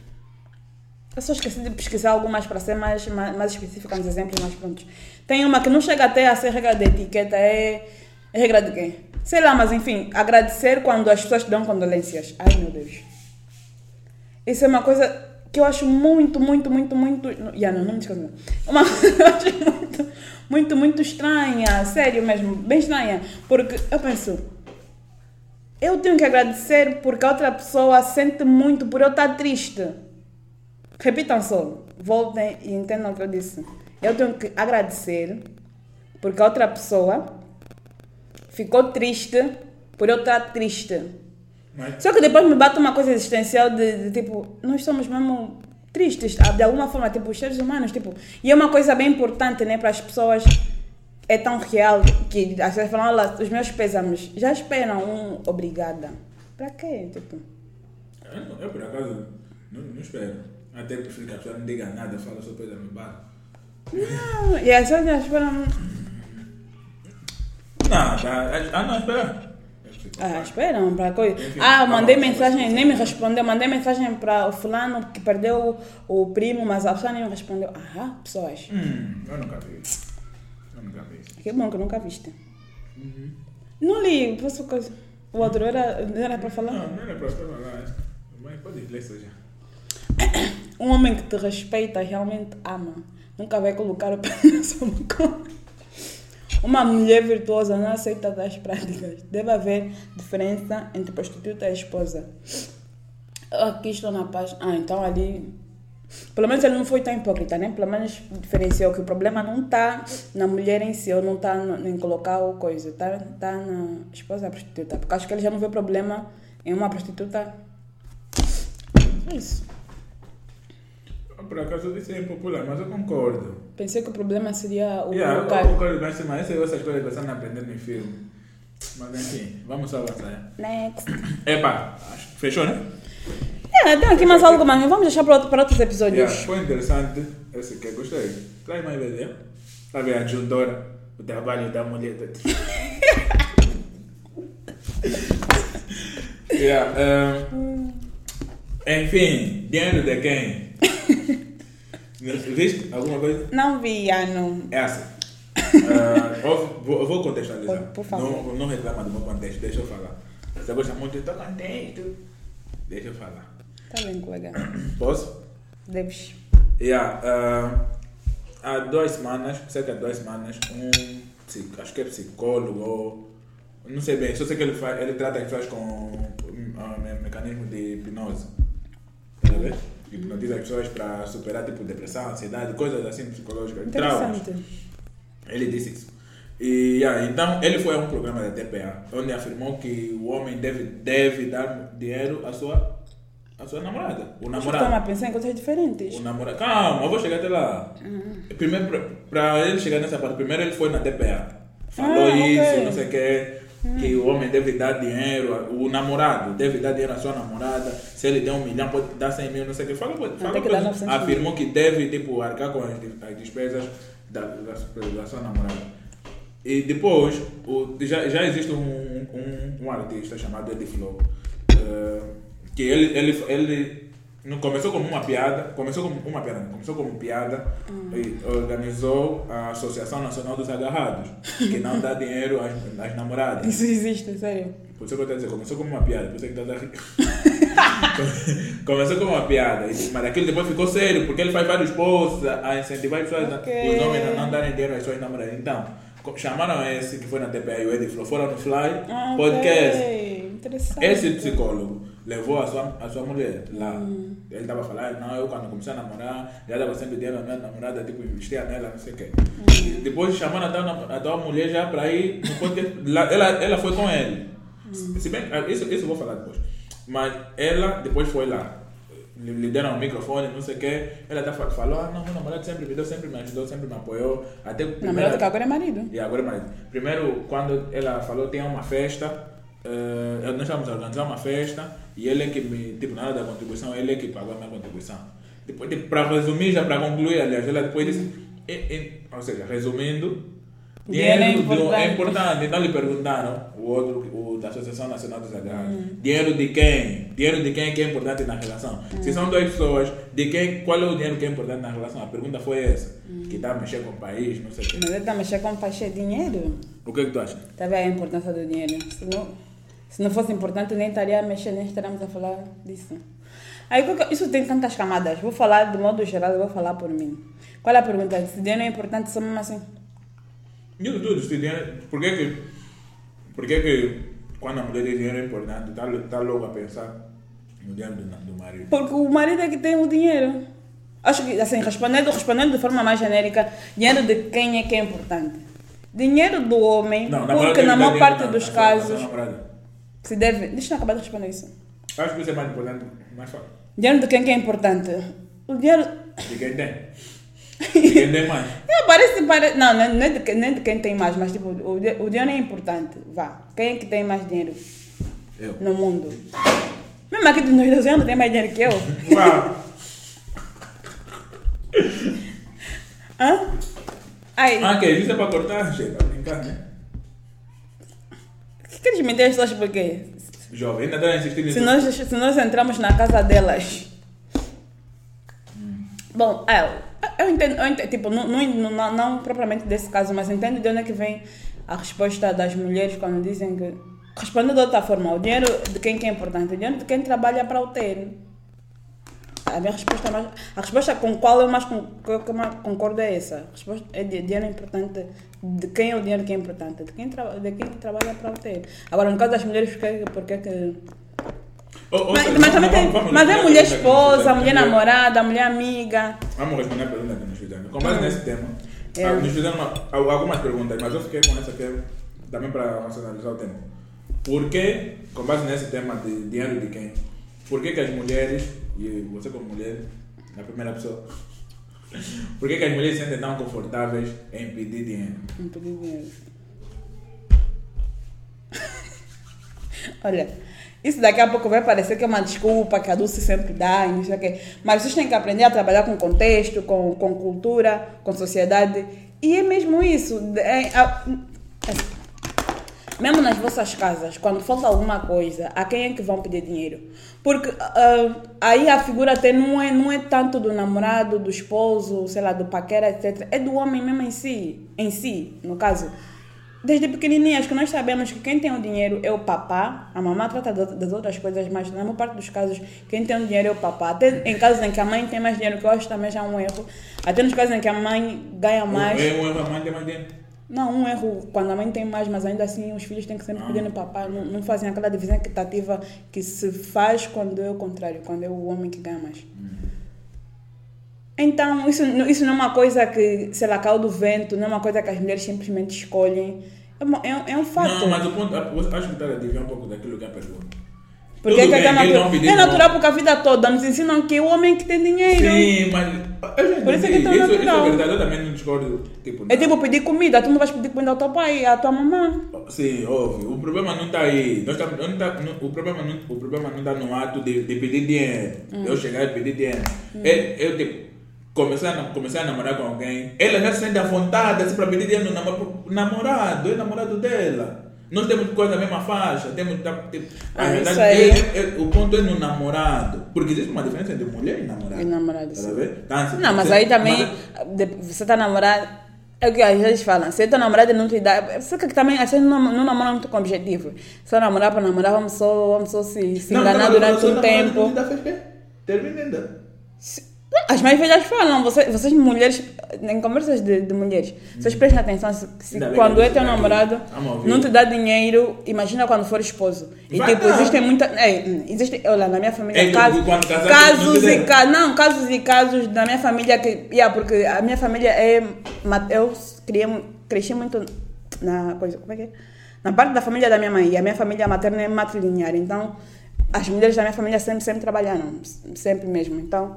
Eu só esqueci de pesquisar algo mais para ser mais, mais, mais específica nos exemplos, mas pronto. Tem uma que não chega até a ser regra de etiqueta, é, é regra de quem? Sei lá, mas enfim, agradecer quando as pessoas te dão condolências. Ai meu Deus. Isso é uma coisa que eu acho muito, muito, muito, muito. Yeah, não, não me esqueço. Uma coisa que eu acho muito, muito, muito estranha. Sério mesmo, bem estranha. Porque eu penso, eu tenho que agradecer porque a outra pessoa sente muito por eu estar triste. Repitam só, voltem e entendam o que eu disse. Eu tenho que agradecer porque a outra pessoa ficou triste por eu estar triste. Mas, Só que depois me bate uma coisa existencial de, de, tipo, nós somos mesmo tristes, de alguma forma, tipo, os seres humanos, tipo, e é uma coisa bem importante, né, para as pessoas, é tão real que as pessoas falam, olha, os meus pésames, já esperam um obrigada. Para quê? Tipo, eu, eu, por acaso, não, não espero. Até prefiro que a pessoa não diga nada, fala só coisa me bate. não, e as já esperam, Não, tá. Ah, não, espera. ah, esperam para coisa. Ah, tá mandei mensagem, tá bom. nem me respondeu, mandei mensagem para o fulano que perdeu o, o primo, mas a pessoa nem me respondeu. Ah, pessoas, Hum, eu nunca vi isso. Eu nunca vi isso. que bom que nunca viste. Não li, posso coisa. O outro era, era para falar? Não, não era para falar. é. Mas pode ler isso já. Um homem que te respeita realmente ama. Nunca vai colocar o pé na sua boca. Uma mulher virtuosa não aceita tais práticas. Deve haver diferença entre prostituta e esposa. Aqui estou na paz. Ah, então ali. Pelo menos ele não foi tão hipócrita, né? Pelo menos diferenciou que o problema não está na mulher em si, ou não está em colocar o coisa, está tá na esposa prostituta. Porque acho que ele já não vê problema em uma prostituta. É isso. Por acaso eu disse é impopular, mas eu concordo. Pensei que o problema seria o Yeah, eu colocar. concordo, mas mas essas essas coisas que você não aprendendo em filme. Mas enfim, vamos avançar. Next. Epa, fechou, né? É, tem aqui mais algo, mas vamos deixar para, outro, para outros episódios. Yeah, foi interessante. Esse que eu gostei. Traz mais né? Sabe, a adjuntora, o trabalho da mulher. yeah, um, enfim, dinheiro de quem? Viste alguma coisa? Não vi, ano. É assim. Eu vou, vou contextualizar. Por- por favor. Não, não reclama do meu contexto, deixa eu falar. Você gosta muito do teu contexto? Deixa eu falar. Tá bem, colega. Posso? Deves. Yeah, ah, há duas semanas, cerca de duas semanas, um, acho que é psicólogo, não sei bem, só sei que ele, faz, ele trata as pessoas com um, ah, me- mecanismo de hipnose. Tá a Hipnotiza as pessoas para superar tipo depressão, ansiedade, coisas assim psicológicas. traumas. Interessante. Ele disse isso. E yeah, então ele foi a um programa da TPA onde afirmou que o homem deve, deve dar dinheiro à sua, à sua namorada. O Estão namorado. a pensar em coisas diferentes. O namorado. Calma, eu vou chegar até lá. Primeiro, para ele chegar nessa parte, primeiro ele foi na TPA. Falou Ah, isso, não sei o quê. Que o homem deve dar dinheiro, o namorado deve dar dinheiro à sua namorada. Se ele der um milhão, pode dar 100 mil, não sei o quê. Fala, fala tem que dar coisa. 900 mil. Afirmou que deve tipo, arcar com as, as despesas da, da, da sua namorada. E depois, o, já, já existe um, um, um artista chamado Eddie Flow, eh, que ele, ele, ele não começou como uma piada, começou como uma piada, não, começou como piada e organizou a Associação Nacional dos Agarrados, que não dá dinheiro às, às namoradas. Isso existe, sério. Por isso que eu estou a dizer, começou como uma piada, por isso que está a rir. começou como uma piada, mas aquilo depois ficou sério, porque ele faz vários posts a incentivar as pessoas, a- Ok. os homens a não darem dinheiro às suas namoradas. Então, chamaram esse que foi na TPA e o Eddie falou, foram no Fly Ah, Podcast. ok. Interessante. Esse psicólogo levou a sua, a sua mulher lá. Ele estava falando, não, eu quando comecei a namorar, já dava sempre dinheiro à minha namorada, tipo, investia nela, não sei o quê. E depois chamaram a tua, nam- a tua mulher já para ir ela, ela foi com ele. Se bem, isso, isso eu vou falar depois. Mas ela depois foi lá. Lhe deram o microfone, não sei o quê. Ela fa- falou, ah, não, meu namorado sempre me deu, sempre me ajudou, sempre me apoiou. Até Namorado que agora é marido. e agora, mas primeiro, quando ela falou tinha uma festa, eh, nós estávamos a organizar uma festa e ele é que me, tipo, na hora da contribuição, ele é que pagou a minha contribuição. Depois, tipo, para resumir, já para concluir, aliás, ela depois disse, e- e- ou seja, resumindo, Dinheiro, Dinheiro é importante. é importante. Então lhe perguntaram, o outro, o da Associação Nacional dos Agrários, dinheiro de quem? Dinheiro de quem é que é importante na relação? Se são duas pessoas, de quem, qual é o dinheiro que é importante na relação? A pergunta foi essa. Que está a mexer com o país, não sei o quê. Mas ele está a mexer com paixão dinheiro. O que é que tu achas? Está a ver a importância do dinheiro. Se não, se não fosse importante, nem estaria a mexer, nem estaríamos a falar disso. Aí, que- isso tem tantas camadas. Vou falar de modo geral, vou falar por mim. Qual é a pergunta? Se dinheiro é importante, só mesmo assim. Digo tudo, se dinheiro, por que que, por que que quando a mulher diz dinheiro é importante, está tá logo a pensar no dinheiro do, do marido? Porque o marido é que tem o dinheiro. Acho que, assim, respondendo, respondendo de forma mais genérica, dinheiro de quem é que é importante? Dinheiro do homem, Não, porque na maior parte dos na casos sua namorada. Se deve. Deixa eu acabar de responder isso. Acho que isso é mais importante, mais fácil. Dinheiro de quem que é importante? O dinheiro. De quem tem. De quem tem mais. É, parece, parece, não, não é- não é de, que- não é de quem tem mais, mas tipo, o, o dinheiro é importante. Vá. Quem é que tem mais dinheiro Eu. no mundo? Mesmo aqui dos meus dois anos tem mais dinheiro que eu. Uau! Hã? Ai, Ah, que isso é para cortar, para brincar, né? Que queres mentir as pessoas por quê? Jovem, ainda está a insistir nisso. Se nós, se nós entramos na casa delas. Bom, é, eu entendo, eu entendo tipo, não, não, não, não propriamente desse caso, mas entendo de onde é que vem a resposta das mulheres quando dizem que. Respondendo de outra forma, o dinheiro de quem que é importante? O dinheiro de quem trabalha para o ter. A minha resposta, mais, a resposta com a qual eu mais, con- que mais concordo é essa. A resposta é de dinheiro é importante. De quem é o dinheiro que é importante? De quem, tra, de quem que trabalha para o ter. Agora, no caso das mulheres, por que, por que que Ou- ou mas, seja, mas também tem, vamos mas é mulher que esposa, mulher namorada, mulher amiga. Vamos responder a pergunta que nos fizeram. Com base nesse tema, É. ah, nos fizeram uma- al- algumas perguntas, mas eu fiquei com essa aqui também para racionalizar o tema. Por que, com base nesse tema de dinheiro de quem, por que, que as mulheres, e você como mulher, na primeira pessoa, por que, que as mulheres se sentem tão confortáveis em pedir dinheiro? Não pedi dinheiro. Olha, isso daqui a pouco vai parecer que é uma desculpa que a Dulce sempre dá, não sei o quê. Mas vocês têm que aprender a trabalhar com contexto, com, com cultura, com sociedade. E é mesmo isso. É, a- é- mesmo nas vossas casas, quando falta alguma coisa, a quem é que vão pedir dinheiro? Porque ah, aí a figura até não é, não é tanto do namorado, do esposo, sei lá, do paquera, etc. É do homem mesmo em si, em si, no caso. Desde pequenininhas que nós sabemos que quem tem o dinheiro é o papá, a mamãe trata das outras coisas, mas na maior parte dos casos quem tem o dinheiro é o papá. Até em casos em que a mãe tem mais dinheiro, que eu acho também já é um erro. Até nos casos em que a mãe ganha mais. É um erro, a mãe tem mais dinheiro. Não, um erro quando a mãe tem mais, mas ainda assim os filhos têm que sempre pedir no papai. Não, não fazem aquela divisão equitativa que se faz quando é o contrário, quando é o homem que ganha mais. Então, isso, isso não é uma coisa que, sei lá, caiu do vento, não é uma coisa que as mulheres simplesmente escolhem. É, é, um- é um fato. Não, mas o ponto, acho que está a desviar um pouco daquilo que é a pergunta. Porque Tudo é, que é, bem, é no- natural porque a vida toda nos ensinam que é o homem que tem dinheiro. Sim, mas eu Por isso é que é tão isso, isso é verdade, eu também não discordo. Tipo, É tipo pedir comida, tu não vais pedir comida ao teu pai e à tua mamãe. Sim, óbvio. O problema não está aí. Nós não tá, não- o, problema não, o problema não está no ato de, de pedir dinheiro. Eu chegar e pedir dinheiro. É, eu, tipo, começar, a- começar a namorar com alguém, ela já se sente à vontade assim, para pedir dinheiro no namor- namorado. É namorado dela. Nós temos coisa da mesma faixa. Temos, tá, a Ah, verdade é- é- o ponto é no namorado. Porque existe uma diferença entre mulher e namorado. E namorado, Tá a? Tá, assim, Não, mas aí também mas- você tá namorado. É o que às vezes falam, se tua namorada não te dá. Você que também às vezes não, não namora muito com objetivo. Só namorar para namorar, vamos só, vamos só se, se Não, enganar não, durante só um namorado tempo. Termina ainda. As mais velhas falam, vocês, vocês mulheres, em conversas de, de mulheres, vocês prestem atenção se, se quando é teu namorado não te dá dinheiro, imagina quando for esposo. E Vai tipo, dar. existem muitas. É, existe, olha, na minha família, É, casos, não casos te e casos. Não, casos e casos da minha família que. Yeah, porque a minha família é. Eu criei, cresci muito na coisa. Como é que é? Na parte da família da minha mãe. E a minha família materna é matrilinear. Então, as mulheres da minha família sempre, sempre trabalharam. Sempre mesmo. Então.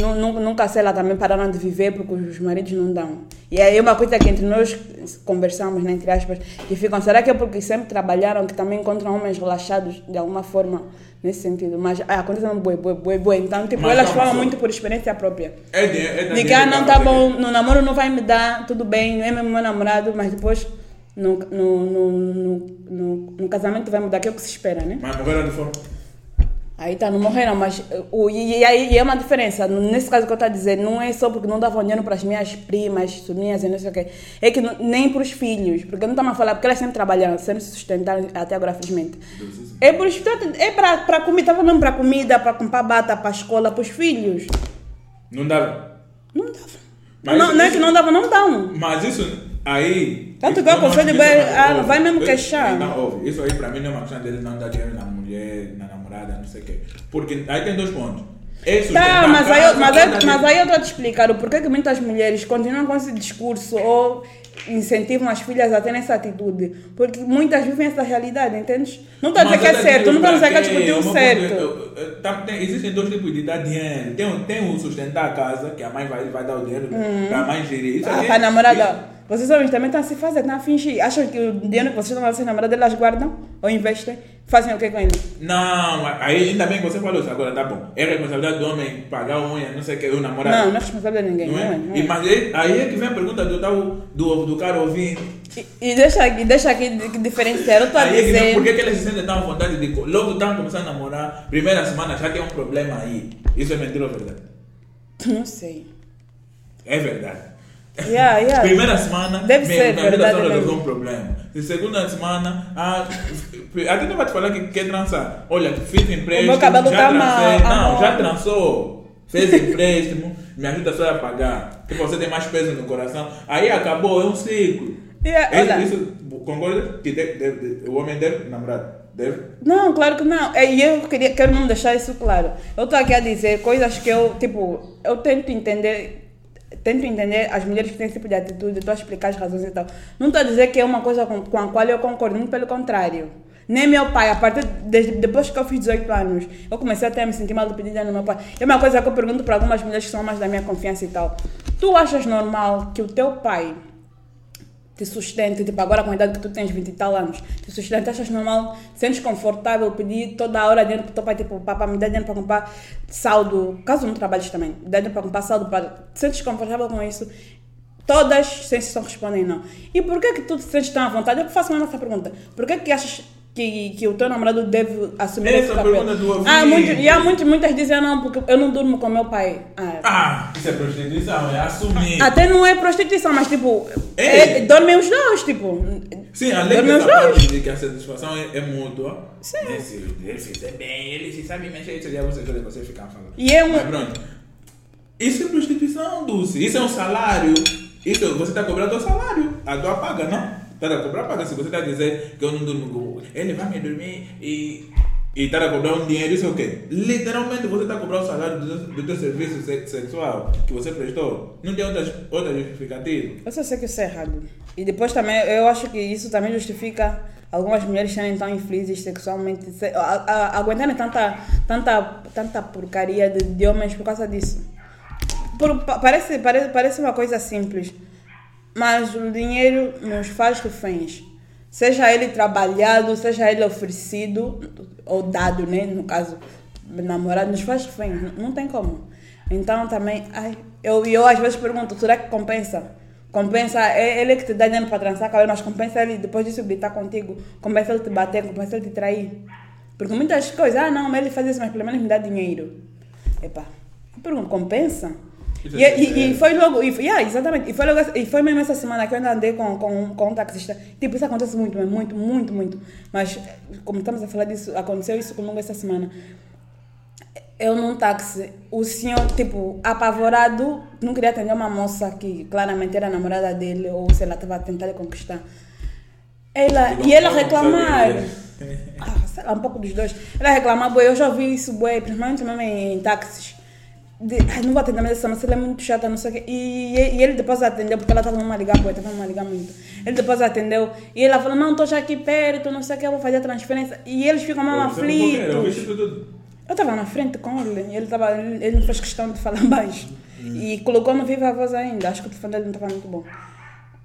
Nu- nu- nunca sei lá também pararam de viver porque os maridos não dão. E aí é uma coisa que entre nós conversamos, né, entre aspas, que ficam, será que é porque sempre trabalharam que também encontram homens relaxados de alguma forma nesse sentido? Mas ah, acontece um boi, boi, boi, boi. Então, tipo, Mas elas falam só. muito por experiência própria. É é De dinheiro que, ah, não tá pra bom, no namoro não vai me dar, tudo bem, não é mesmo meu namorado, mas depois no, no, no, no, no, no casamento vai mudar, que é o que se espera, né? Mas morreram de fome. Aí tá, não morreram, mas uh, o, e, e aí e é uma diferença. Nesse caso que eu estou a dizer, não é só porque não davam dinheiro para as minhas primas, sobrinhas e não sei o quê. É que não- nem para os filhos, porque não estamos a falar, porque elas sempre trabalharam, sempre se sustentaram até agora, felizmente. É isso, é para comida, estava falando para comida, para comprar bata, para a escola, para os filhos. Não dava. Não dava. Mas não, isso- não é que não dava, não dão. Mas isso aí. Tanto que eu não é aconselho, vai- ah, ouve, vai mesmo queixar. Não, ouve, isso aí para mim não é uma questão dele não dar dinheiro na mulher, na namorada, não sei o quê. Porque aí tem dois pontos. É Tá, mas aí, casa, mas, aí, mas aí eu estou a te explicar o porquê que muitas mulheres continuam com esse discurso ou incentivam as filhas a terem essa atitude. Porque muitas vivem essa realidade, entendes? Não estou a dizer Mas que é eu certo, digo não estou a dizer que é discutir o certo. eu- eu- tá- Existem dois tipos de dar dinheiro. Tem, o- tem o sustentar a casa, que a mãe vai, vai dar o dinheiro para a mãe gerir. Isso Ah, para a namorada. Vocês homens também estão a se fazer, estão a fingir. Acham que o dinheiro que vocês dão às namoradas, elas guardam ou investem? Fazem o que com ele? Não, aí ainda bem que você falou isso agora, tá bom. É responsabilidade do homem pagar a unha, não sei o que, o namorado. Não, não é responsável de ninguém. Não Não é? é, não E, é. mas aí, aí é que vem a pergunta do, tal, do, do cara ouvindo. E, e deixa, e deixa aqui de- diferenciar. Eu estou a Aí é que dizer. por que, que eles se sentem tão à vontade de. Logo estão começando a namorar, primeira semana já tem um problema aí. Isso é mentira ou verdade? Não sei. É verdade. Yeah, yeah. Primeira semana, Deve minha, ser verdade resolveu um problema. Segunda semana, ah, até não vai te falar que quer trançar. Olha, fiz empréstimo, meu cabelo já tá mal, Não, amor. já trançou. Fez empréstimo, me ajuda só a pagar. Que você tem mais peso no coração. Aí acabou, é um ciclo. Yeah, olha. isso, concorda? Que deve- deve- o homem deve namorar. Deve? Não, claro que não. E eu queria, quero não deixar isso claro. Eu estou aqui a dizer coisas que eu, tipo, eu tento entender, tento entender as mulheres que têm esse tipo de atitude, estou a explicar as razões e tal. Não estou a dizer que é uma coisa com, com a qual eu concordo, muito pelo contrário. Nem meu pai, a partir depois que eu fiz 18 anos, eu comecei até a me sentir mal de pedir dinheiro no meu pai. É uma coisa que eu pergunto para algumas mulheres que são mais da minha confiança e tal. Tu achas normal que o teu pai te sustente, tipo, agora com a idade que tu tens, 20 e tal anos, te sustente, achas normal, te sentes confortável pedir toda hora dinheiro pro teu pai, tipo, papá, me dá dinheiro para comprar saldo, caso não trabalhes também, me dá dinheiro para comprar saldo, para... te sentes confortável com isso? Todas, sem exceção, respondem não. E por que que tu te sentes tão à vontade? Eu faço mesmo essa pergunta. Por que que achas que, que o teu namorado deve assumir Essa esse papel? pergunta do ouvinte. ah, muito, e há muito, muitas dizem, não, porque eu não durmo com meu pai. Ah, Ah, isso é prostituição, é assumir. até não é prostituição, mas tipo, é, dormem os dois, tipo. Sim, além dessa dois. parte de que a satisfação é, é mútua, Sim. né, se ele fizer bem, ele se sabe mexer, isso já você você ficar falando. E é um- Mas pronto. Isso é prostituição, Dulce. Isso é um salário. Isso, você está cobrando o salário. A tua paga, não? Está a cobrar paga. Se você está a dizer que eu não durmo ele, vai me dormir e e está a cobrar um dinheiro, isso é o quê? Literalmente você está a cobrar o salário do, do teu serviço se- sexual que você prestou. Não tem outras, outra justificativa. Eu só sei que isso é errado. E depois também, eu acho que isso também justifica algumas mulheres serem tão infelizes sexualmente, se, a, a, aguentarem tanta, tanta, tanta porcaria de, de homens por causa disso. Por- pa- parece, parece, parece uma coisa simples, mas o dinheiro nos faz reféns. Seja ele trabalhado, seja ele oferecido, ou dado, né? No caso, namorado, nos faz reféns. Não, tem como. Então também, ai, eu, eu às vezes pergunto, será que compensa? Compensa, é ele que te dá dinheiro para trançar cabelo, mas compensa ele depois disso gritar contigo, compensa ele te bater, compensa ele te trair. Porque muitas coisas, ah não, ele faz isso, mas pelo menos me dá dinheiro. Epá, eu pergunto, compensa? E, é e, e foi logo, e, yeah, exatamente, e foi, logo, e foi mesmo essa semana que eu ainda andei com, com, com um taxista. Tipo, isso acontece muito, muito, muito, muito. Mas, como estamos a falar disso, aconteceu isso comigo essa semana. Eu num táxi, o senhor, tipo, apavorado, não queria atender uma moça que claramente era namorada dele, ou sei lá, estava a tentar lhe conquistar. Ela, e ela reclamar. Ah, sei lá, um pouco dos dois. Ela reclamar, boy, eu já ouvi isso, boy, principalmente mesmo em táxis. De, Ai, não vou atender mais essa moça, ela é muito chata, não sei o quê. E, e ele depois atendeu, porque ela estava numa ligar, boy, estava numa ligar muito. Ele depois atendeu, e ela falou, não, estou já aqui perto, não sei o que, eu vou fazer a transferência. E eles ficam vi aflitos. Eu estava na frente com ele e ele, tava, ele, não fez questão de falar baixo. E colocou no viva voz ainda. Acho que o telefone dele não estava muito bom.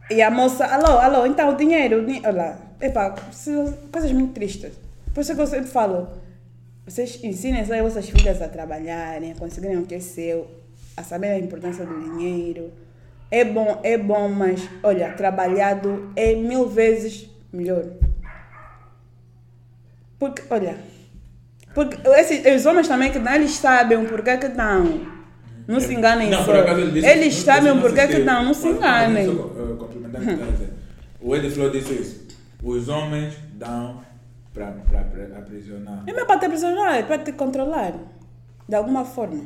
E a moça, alô, alô, então o dinheiro, o dinheiro. Olha lá, epá, coisas muito tristes. Por isso que eu sempre falo, vocês ensinem as vossas filhas a trabalharem, a conseguirem o que é seu, a saber a importância do dinheiro. É bom, é bom, mas olha, trabalhado é mil vezes melhor. Porque, olha, porque esses, os homens também que dão, eles sabem o porquê que dão. Não se enganem Não, só. por acaso disse- Eles não- sabem não o porquê que dão, não se enganem. só, o Ed Flow disse isso. Os homens dão para aprisionar. Não é para te aprisionar, é para te controlar. De alguma forma.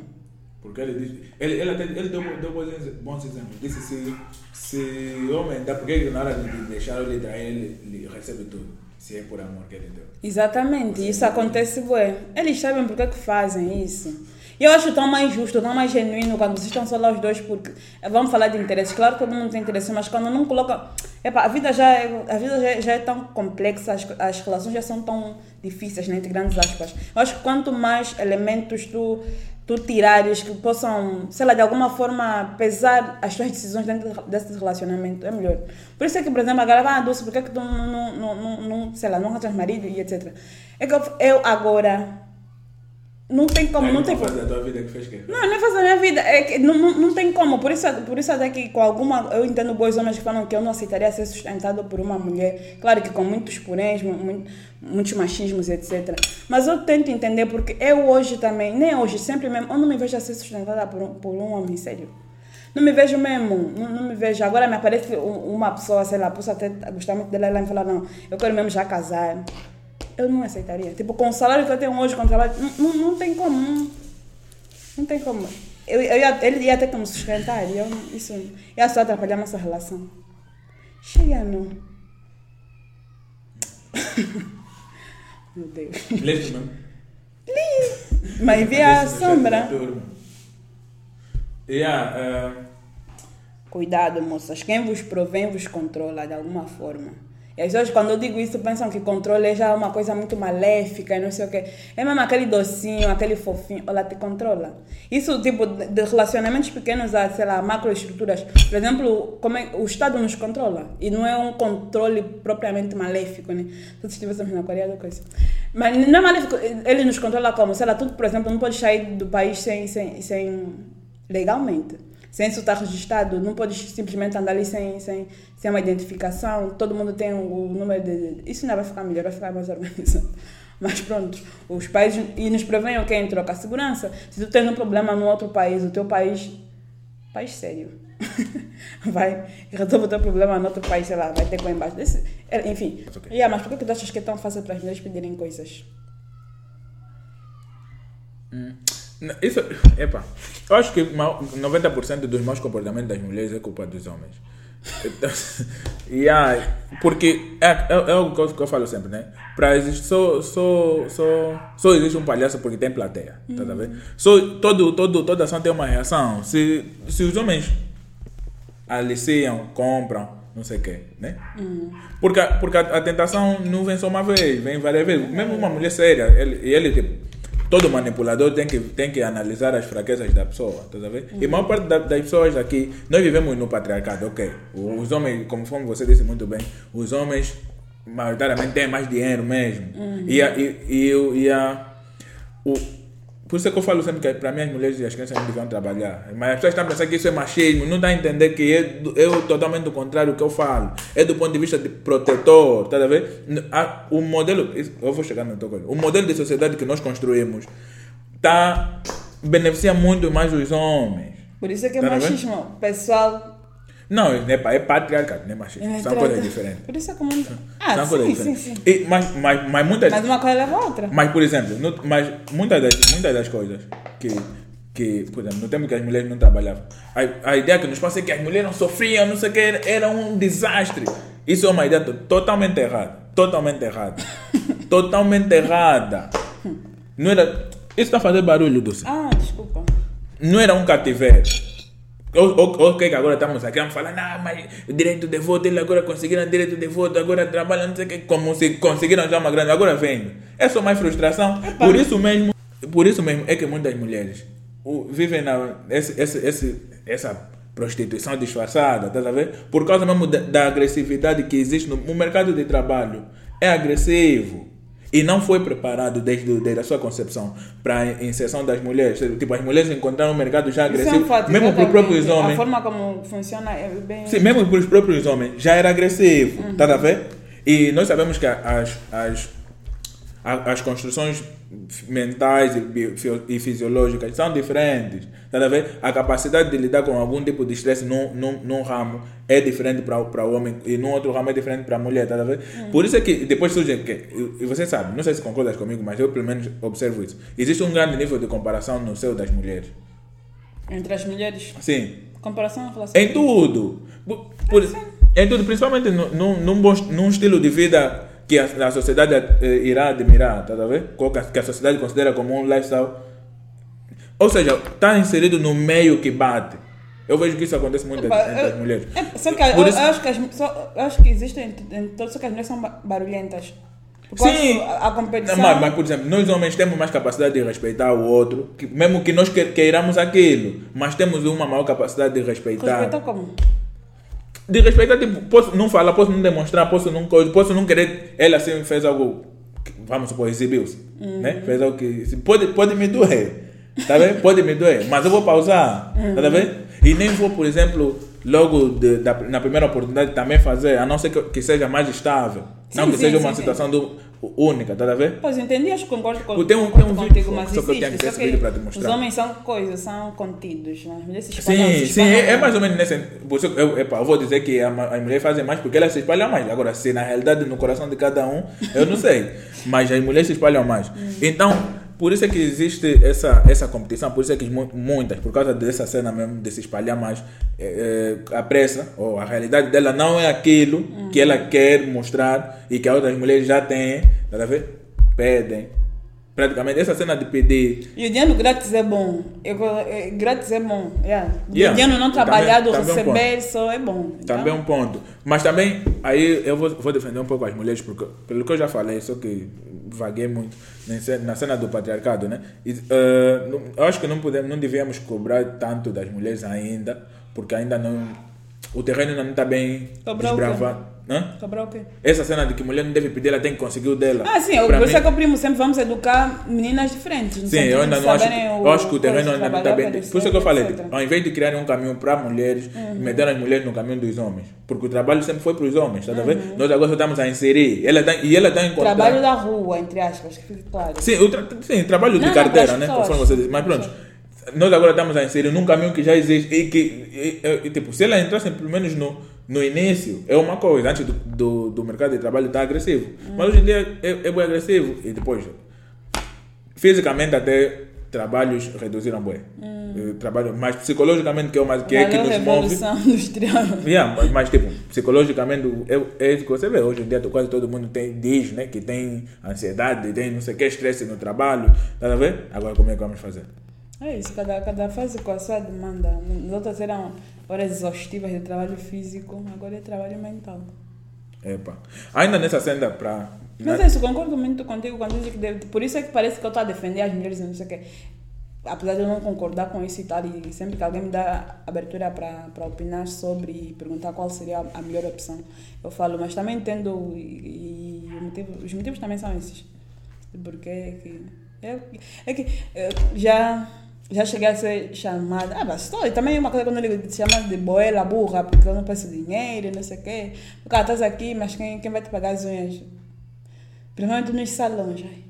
Porque ele disse. Ele, ele, até, ele deu, deu bons, ex- bons exemplos. Disse se, se o homem dá, porque na hora de deixar ele trair, ele, ele recebe tudo. Se é por amor que ele deu. Exatamente, isso acontece, bué. Eles sabem porque que fazem isso. E eu acho tão mais justo, tão mais genuíno quando vocês estão só lá os dois, porque eh, vamos falar de interesses. Claro que todo mundo tem interesse, mas quando não coloca. Epa, a vida já é, a vida já, é- já é tão complexa, as, as relações já são tão difíceis, né, entre grandes aspas. Eu acho que quanto mais elementos tu, tu tirares que possam, sei lá, de alguma forma pesar as tuas decisões dentro desse relacionamento, é melhor. Por isso é que, por exemplo, a galera ah, Dulce, por que, que tu não, não, não, não, sei lá, não arranjas marido e etc. É que eu, eu agora. Não tem como, não uma tem como. da tua vida que fez que Não, não é fazer a minha vida. É que não, não, não tem como. Por isso, por isso até que com alguma. Eu entendo bons homens que falam que eu não aceitaria ser sustentado por uma mulher. Claro que com muitos poréns, mu- mu- muitos machismos, etc. Mas eu tento entender porque eu hoje também, nem hoje, sempre mesmo, eu não me vejo a ser sustentada por um, por um homem sério. Não me vejo mesmo, não, não me vejo. Agora me aparece um- uma pessoa, sei lá, posso até gostar muito dela e ela me falar, não, eu quero mesmo já casar. Eu não aceitaria. Tipo, com o salário que eu tenho hoje, com o trabalho, não, não, não tem como. Não, não tem como. Eu, eu ia, ele ia ter que me sustentar. E eu, isso ia só atrapalhar a nossa relação. Chega, não. Meu Deus. Leste mesmo. Mas vi a sombra. Yeah, eh, Cuidado, moças. Quem vos provém vos controla de alguma forma. E as pessoas, quando eu digo isso, pensam que controle é já uma coisa muito maléfica e não sei o quê. É mesmo aquele docinho, aquele fofinho, ela te controla. Isso, tipo, de relacionamentos pequenos a, sei lá, macroestruturas. Por exemplo, como é, o Estado nos controla. E não é um controle propriamente maléfico, né? Se estivéssemos na Coreia do coisa. Mas não é maléfico, ele nos controla como? Sei lá, tu, por exemplo, não pode sair do país sem, sem, sem legalmente. Sem isso estar registrado, não podes simplesmente andar ali sem, sem, sem uma identificação. Todo mundo tem o número de. Isso não vai ficar melhor, vai ficar mais organizado. Mas pronto, os países. E nos prevêem o que em troca? A segurança. Se tu tens um problema no outro país, o teu país. País sério. vai resolve o teu problema no outro país, sei lá, vai ter com embaixo. Desse, é, enfim. Mas ok. Yeah, mas por que tu achas que é tão fácil para as mulheres pedirem coisas? Não, Isso, epa, eu acho que mal- 90% dos maus comportamentos das mulheres é culpa dos homens. Então, yeah, porque é, é, é o que eu, falo sempre, né? Pra existir, só, só, só, só existe um palhaço porque tem plateia, tá a ver? Só, todo, todo, toda ação tem uma reação. Se, se os homens aliciam, compram, não sei o quê, né? Porque, a- porque a, a tentação não vem só uma vez, vem várias vezes. Mesmo uma mulher séria, ele, e ele tipo, todo manipulador tem que, tem que analisar as fraquezas da pessoa, tá a ver? E a maior parte da- das pessoas aqui, nós vivemos no patriarcado, ok? Os homens, conforme você disse muito bem, os homens maioritariamente têm mais dinheiro mesmo. E, a, e, e, e a, o, por isso é que eu falo sempre que para mim as mulheres e as crianças não deviam trabalhar. Mas as pessoas estão pensando que isso é machismo, não dá a entender que é, do- é o- totalmente o contrário do que eu falo. É do ponto de vista de protetor, tá a ver? O modelo, eu vou chegar no teu coisa. O modelo de sociedade que nós construímos tá, beneficia muito mais os homens. Por isso é que é Tá ver? machismo. Pessoal. Não, é, é patriarcado, não é machismo. é, São coisas diferentes. Por isso é muito. Ah, São sim, sim, diferentes. sim. E, mas, mas, mas muitas Mas uma coisa leva a outra. Mas, por exemplo, no, mas muitas, das, muitas das coisas que, que, por exemplo, no tempo que as mulheres não trabalhavam, a, a ideia que nos passa é que as mulheres não sofriam, não sei o que, era, um desastre. Isso é uma ideia to- totalmente errada. Totalmente errada. totalmente errada. Não era. Isso está fazendo barulho, Dulce. Ah, desculpa. Não era um cativeiro. O- o- Ok, que agora estamos aqui, vamos falar, não, mas direito de voto, eles agora conseguiram direito de voto, agora trabalham, não sei o que, como se conseguiram já uma grande, agora vem. É só mais frustração. Por isso mesmo, Por isso mesmo é que muitas mulheres o- vivem na, esse, esse, esse, essa prostituição disfarçada, tá a ver? Por causa mesmo da, da agressividade que existe no, no mercado de trabalho. É agressivo. E não foi preparado desde, desde a sua concepção para a inserção das mulheres. Tipo, as mulheres encontraram um mercado já Isso é agressivo, um fato, mesmo para os próprios homens. A forma como funciona é bem... Sim, mesmo para os próprios homens já era agressivo, tá a ver? E nós sabemos que as, as, as construções mentais e, fisiológicas são diferentes, tá a ver? A capacidade de lidar com algum tipo de estresse num, num, num ramo é diferente para o homem e num outro ramo é diferente para a mulher, tá ver? Por isso é que depois surge que, e- você sabe, não sei se concordas comigo, mas eu pelo menos observo isso. Existe um grande nível de comparação no seio das mulheres. Entre as mulheres. Sim, Comparação em relação... em tudo. Por- por- em tudo, principalmente nu- num, num, bom- num estilo de vida que a, a sociedade eh, irá admirar, tá a ver? Qual que a- sociedade considera como um lifestyle. Ou seja, está inserido no meio que bate. Eu vejo que isso acontece muito entre, entre as mulheres. É, só que eu, isso- eu acho que as, só, eu acho que existem em, todos, só que as mulheres são ba- barulhentas. Porque eu acho Sim, a, a competição... Mas, mas, por exemplo, nós homens temos mais capacidade de respeitar o outro, que, mesmo que nós que- queiramos aquilo, mas temos uma maior capacidade de respeitar. Respeitar como? De respeitar, tipo, posso não falar, posso não demonstrar, posso não, posso não querer. Ela assim fez algo, vamos supor, exibiu-se, né? Fez algo que pode, pode me doer, tá vendo? Pode me doer, mas eu vou pausar, tá vendo? E nem vou, por exemplo, logo de- da, na primeira oportunidade também fazer, a não ser que, que seja mais estável, não Sim, que sim, seja uma sim. situação do, única, tá vendo? Pois entendi, acho que concordo com Tem um- tem um contigo, vídeo mas só que eu tenho existe, esse só vídeo para te mostrar. Os homens são coisas, são contidos, né? As mulheres se espalham, Sim, sim, é, é mais ou menos nesse. Isso eu, epa, eu vou dizer que a as mulheres fazem mais porque elas se espalham mais. Agora, se na realidade no coração de cada um, eu não sei. Mas as mulheres se espalham mais. Então, por isso é que existe essa, essa competição, por isso é que mu- muitas, por causa dessa cena mesmo, de se espalhar mais, é, é, a pressa, ou a realidade dela não é aquilo que ela quer mostrar e que as outras mulheres já têm, tá a ver? Pedem. Praticamente, essa cena de pedir E o dinheiro grátis é bom. Eu, é, grátis é bom. Yeah. Yeah. O dinheiro não Também- trabalhado, também um receber só é bom. Também é um ponto. Mas também, aí eu vou, vou defender um pouco as mulheres, porque pelo que eu já falei, só que vaguei muito na cena, na cena do patriarcado, né? E, não- eu acho que não, podemos, não devíamos cobrar tanto das mulheres ainda, porque ainda não. O terreno ainda não está bem desbravado. Hã? Cobrar o quê? Essa cena de que mulher não deve pedir, ela tem que conseguir o dela. Ah, sim, eu, por isso é que eu primo sempre vamos educar meninas diferentes. Sim, eu ainda de não acho. Eu acho que o terreno ainda não está bem. Por isso que eu falei, tipo, ao invés de criarem um caminho para mulheres, meteram as mulheres no caminho dos homens. Porque o trabalho sempre foi para os homens, tá a ver? Nós agora estamos a inserir. Ela tá, e ela está encontrando. Trabalho da rua, entre aspas, que fique claro. Sim, o tra sim, trabalho de Não, carteira, para as né? Conforme você disse. Mas pronto, nós agora estamos a inserir num caminho que já existe e que, e- e- e, tipo, se ela entrasse pelo menos no, no início, é uma coisa, antes do, do, do mercado de trabalho estar agressivo. Mas hoje em dia é, é bem agressivo e depois, fisicamente até trabalhos reduziram bem. Eh, Trabalho, mas psicologicamente que é, o mais, que, é que nos move. Industrial. Yeah, mas, mas, tipo, psicologicamente é, é isso que você vê. Hoje em dia quase todo mundo tem, diz né, que tem ansiedade, tem não sei o que, estresse no trabalho. Tá a ver? Agora como é que vamos fazer? É isso, cada, cada fase com a sua demanda. Nas outras eram horas exaustivas de trabalho físico, agora é trabalho mental. Epa. Ainda nessa cena para. Mas é isso, concordo muito contigo quando diz que deve. Por isso é que parece que eu estou a defender as mulheres e não sei o quê. Apesar de eu não concordar com isso e tal, e sempre que alguém me dá abertura para opinar sobre e perguntar qual seria a, melhor opção, eu falo, mas também entendo e, e motivo, os motivos também são esses. Porque é que. É, é que eh, já, já cheguei a ser chamada. Ah, só, e também uma coisa quando digo, te chamam de boela burra, porque eu não peço dinheiro, não sei o quê. Porque ah, estás aqui, mas quem, quem vai te pagar as unhas? Principalmente nos salões. ai.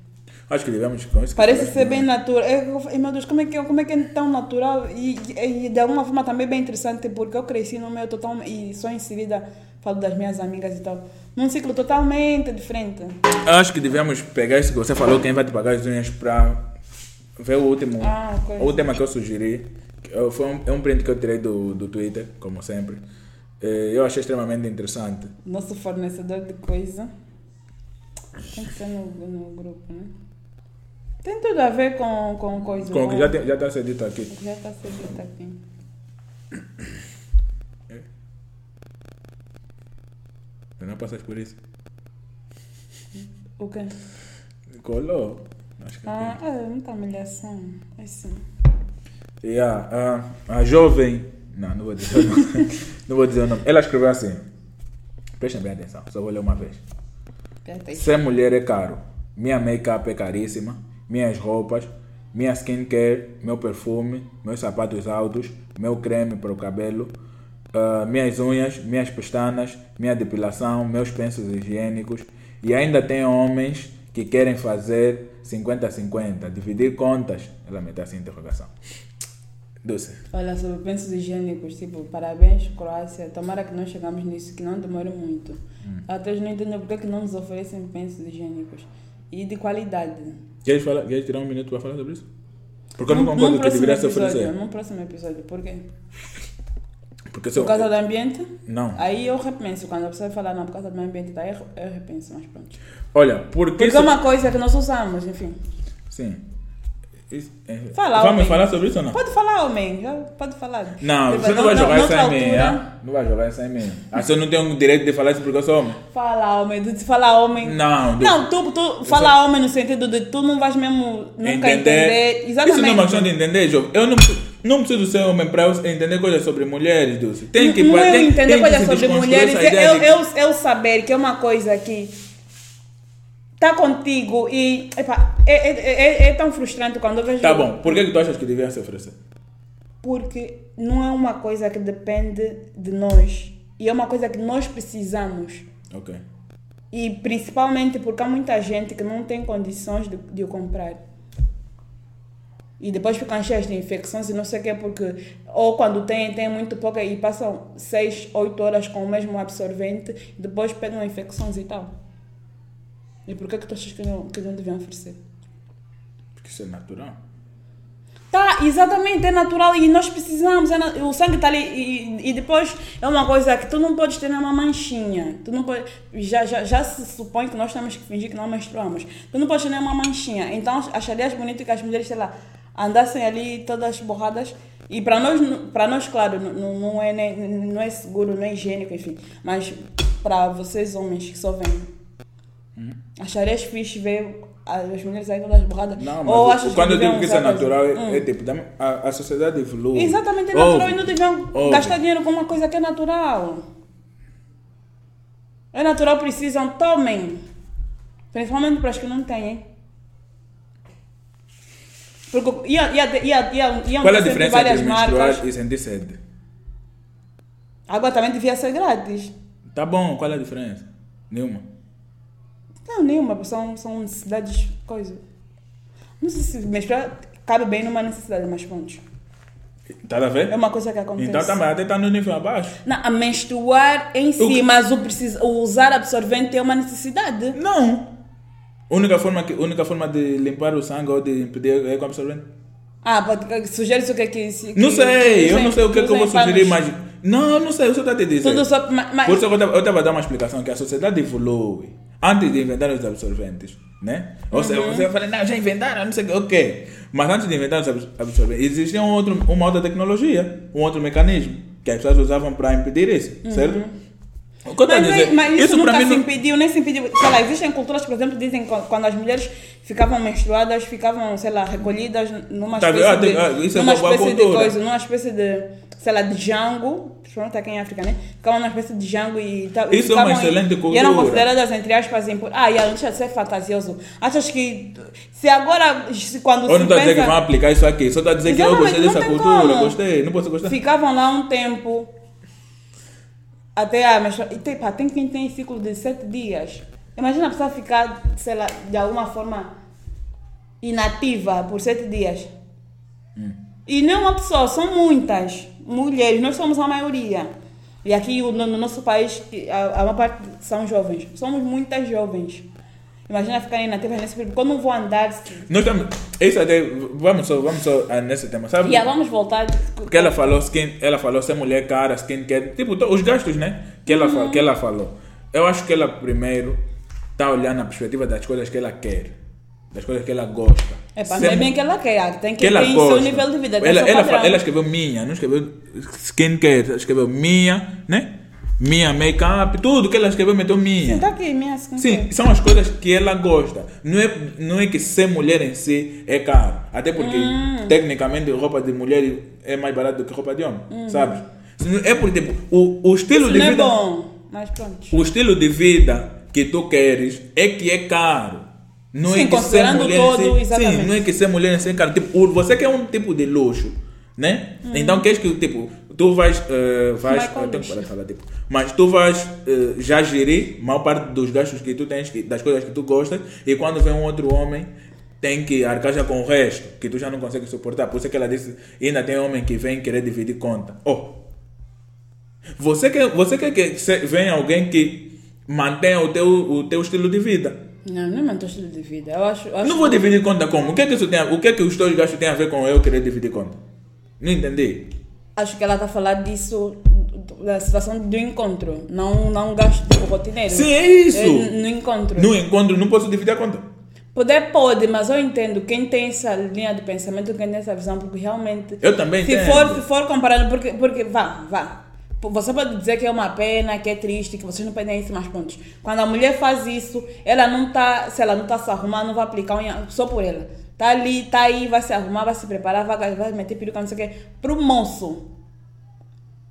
Acho que devemos com isso. Parece ser bem natural. Eu, meu Deus, como é, que, como é que é tão natural e, e, e de alguma forma também bem interessante, porque eu cresci no meio total e sou inserida, falo das minhas amigas e tal, num ciclo totalmente diferente. Acho que devemos pegar isso que você falou, quem vai te pagar as unhas, para ver o último. Ah, o tema que eu sugeri. Foi um, é um print que eu tirei do, do Twitter, como sempre. Eh, Eu achei extremamente interessante. Nosso fornecedor de coisa. Tem que ser no, no grupo, né? Tem tudo a ver com, com coisa. Com o que já tem- já está sendo dito aqui. Já está sendo dito aqui. Você não passas por isso. O quê? Colou. Acho que Ah, é muita humilhação. É sim. Yeah, ah, a jovem. Não, não vou dizer o nome. não vou dizer o nome. Ela escreveu assim. Prestem bem atenção, só vou ler uma vez. Ser mulher é caro. Minha make-up é caríssima. Minhas roupas, minha skincare, meu perfume, meus sapatos altos, meu creme para o cabelo, ah, minhas unhas, minhas pestanas, minha depilação, meus pensos higiênicos. E ainda tem homens que querem fazer 50-50, dividir contas. Ela mete assim interrogação. Doce. Olha, sobre pensos higiênicos, tipo, parabéns, Croácia. Tomara que nós chegamos nisso, que não demore muito. Até hoje não entendo porque que não nos oferecem pensos higiênicos. E de qualidade. Queres, falar, queres tirar um minuto para falar sobre isso? Porque eu não concordo que deveria se oferecer. Num próximo episódio. Por quê? Porque eu- Por causa do ambiente? Não. Aí eu repenso. Quando a pessoa fala, não, por causa do meio ambiente, daí eu, eu repenso, mas pronto. Olha, porque. Porque é uma coisa que nós usamos, enfim. Sim. Isso- é- Fala, Vamos homem. falar sobre isso ou não? Pode falar, homem. Pode falar. Não, Tipo, você não vai jogar isso em mim, altura, ah? Não vai jogar isso em mim. Ah, se eu não tenho o direito de falar isso porque eu sou homem? Fala, homem. Tu te fala, homem. Não, do- Não, tu, tu fala homem no sentido de tu não vais mesmo nunca entender. Exatamente. Isso não é uma questão de entender, jovem. Eu não, não preciso ser homem para entender coisas sobre mulheres, Dulce. Tem que não é tem, entender coisas sobre mulheres, é eu, de- eu, eu saber que é uma coisa que tá contigo e epa, é, é, é, é tão frustrante quando eu vejo. Tá bom, por que, que tu achas que devia se oferecer? Porque não é uma coisa que depende de nós e é uma coisa que nós precisamos. Ok. E principalmente porque há muita gente que não tem condições de, de o comprar. E depois ficam cheias de infecções e não sei o que, porque. Ou quando tem, tem muito pouca e passam 6, 8 horas com o mesmo absorvente, depois pegam infecções e tal. E por que, que tu achas que não, que não deviam oferecer? Porque isso é natural. Tá, exatamente, é natural e nós precisamos, é na- o sangue está ali e, e depois é uma coisa que tu não podes ter uma manchinha, tu não pode, já, já, já se supõe que nós temos que fingir que não menstruamos, tu não podes ter nenhuma manchinha, então acharias bonito que as mulheres, sei lá, andassem ali todas borradas e para nós, para nós claro, não, não- é, não é seguro, não é higiênico, enfim, mas para vocês homens que só vêm, acharias fixe ver as mulheres aí todas borradas? Não, mas Ou achas que quando eu digo que isso é natural, é, Hum. é tipo, a, a sociedade evolui. Exatamente, é natural Ouve, e não deviam ouve. gastar dinheiro com uma coisa que é natural. É natural, precisam, tomem. Principalmente para as que não têm. Porque ia, ia, ia, ia, iam Qual é a diferença entre menstruar e sentir sede? Água também devia ser grátis. Tá bom, qual é a diferença? Nenhuma. Não, nenhuma, são, são necessidades, coisa. Não sei se menstruar cabe bem numa necessidade, mas pronto. Tá a ver? É uma coisa que acontece. Então tá, mas até tá no nível abaixo. Não, a menstruar em si, mas o, precis- o usar absorvente é uma necessidade. Não. Única forma, que, única forma de limpar o sangue ou de impedir é com absorvente. Ah, pode, sugere o que é que... se- Não que- sei, que eu não sei o que, é que eu vou sugerir, mas. Não, eu não sei, eu só estou a te dizer. Tudo só... ma- Mas, Por isso que eu estava a dar uma explicação que a sociedade evolui antes de inventar os absorventes, né? Ou seja, Uhum. você vai falar, não, já inventaram, não sei o que, ok. Mas antes de inventar os abs- absorventes, existia um outro, uma outra tecnologia, um outro mecanismo que as pessoas usavam para impedir isso, certo? Mas, dizer, mas isso, para nunca mim se não- impediu, nem se impediu. Sei lá, existem culturas, por exemplo, dizem que quando as mulheres ficavam menstruadas, ficavam, sei lá, recolhidas numa Tá espécie, vendo? de, Ah, isso é numa boa- boa espécie de cultura. coisa, numa espécie de, sei lá, de jango, principalmente aqui em África, né? Ficavam numa espécie de jango e tal. Isso é uma ficavam e- excelente E eram cultura. consideradas, entre aspas, impuras. Ah, e deixa de ser fantasioso. Achas que se agora, se quando Eu não se estou a dizer que pensa- vão aplicar isso aqui, só a dizer que eu gostei dessa cultura, como. gostei, não posso gostar. Ficavam lá um tempo. Até a menstruação. E tem, pá, tem quem tem ciclo de sete dias. Imagina a pessoa ficar, sei lá, de alguma forma inativa por sete dias. E não é uma pessoa, são muitas mulheres, nós somos a maioria. E aqui no, no nosso país, a, a maior parte são jovens. Somos muitas jovens. Imagina ficar inativas nesse período. Quando não vou andar. se- Nós estamos, isso até, vamos só, vamos só nesse tema, sabe? Yeah, vamos voltar. Porque ela falou skin, ela falou ser mulher cara, skincare, tipo, os gastos, né? Que ela, fa- que ela falou. Eu acho que ela primeiro está olhando na perspectiva das coisas que ela quer, das coisas que ela gosta. É para não é bem que ela quer, tem que, que ela ter gosta. seu nível de vida. tem ela, ela, ela escreveu minha, não escreveu skincare, ela escreveu minha, né? Minha make-up, tudo que ela escreveu meteu minha. Sim, tá aqui, minha. Sim, são as coisas que ela gosta. Não é, não é que ser mulher em si é caro. Até porque, Hum. tecnicamente, roupa de mulher é mais barato do que roupa de homem. Hum. Sabes? É porque, tipo, o, o estilo Isso de é vida. bom. Mas pronto. O estilo de vida que tu queres é que é caro. Não Sim, é que ser considerando mulher todo, exatamente. Sim, não é que ser mulher em si é caro. Tipo, você quer um tipo de luxo, né? Hum. Então queres que, tipo, tu vais... eh, vais eu tenho que parar de falar, tipo, mas tu vais eh, já gerir a maior parte dos gastos que tu tens, das coisas que tu gostas, e quando vem um outro homem, tem que arcar já com o resto, que tu já não consegue suportar. Por isso é que ela disse, ainda tem homem que vem querer dividir conta. Oh, você quer, você quer que venha alguém que mantenha o teu, o teu estilo de vida? Não, não é meu estilo de vida. Eu acho. acho Não vou dividir conta como? O que é que isso tem a, o que é que os teus gastos têm a ver com eu querer dividir conta? Não entendi. Acho que ela está a falar disso, da situação do encontro. Não, não gasto tipo rotineiro. Sim, é isso. É, no encontro. No encontro não posso dividir a conta. Poder pode, mas eu entendo quem tem essa linha de pensamento, quem tem essa visão, porque realmente. Eu também se tenho. for, se for comparado, porque, porque vá, vá. Você pode dizer que é uma pena, que é triste, que vocês não pedem isso, mas pontos. Quando a mulher faz isso, ela não tá, se ela não tá se arrumando, não vai aplicar unha só por ela. Tá ali, tá aí, vai se arrumar, vai se preparar, vai, vai meter peruca, não sei o quê, pro moço.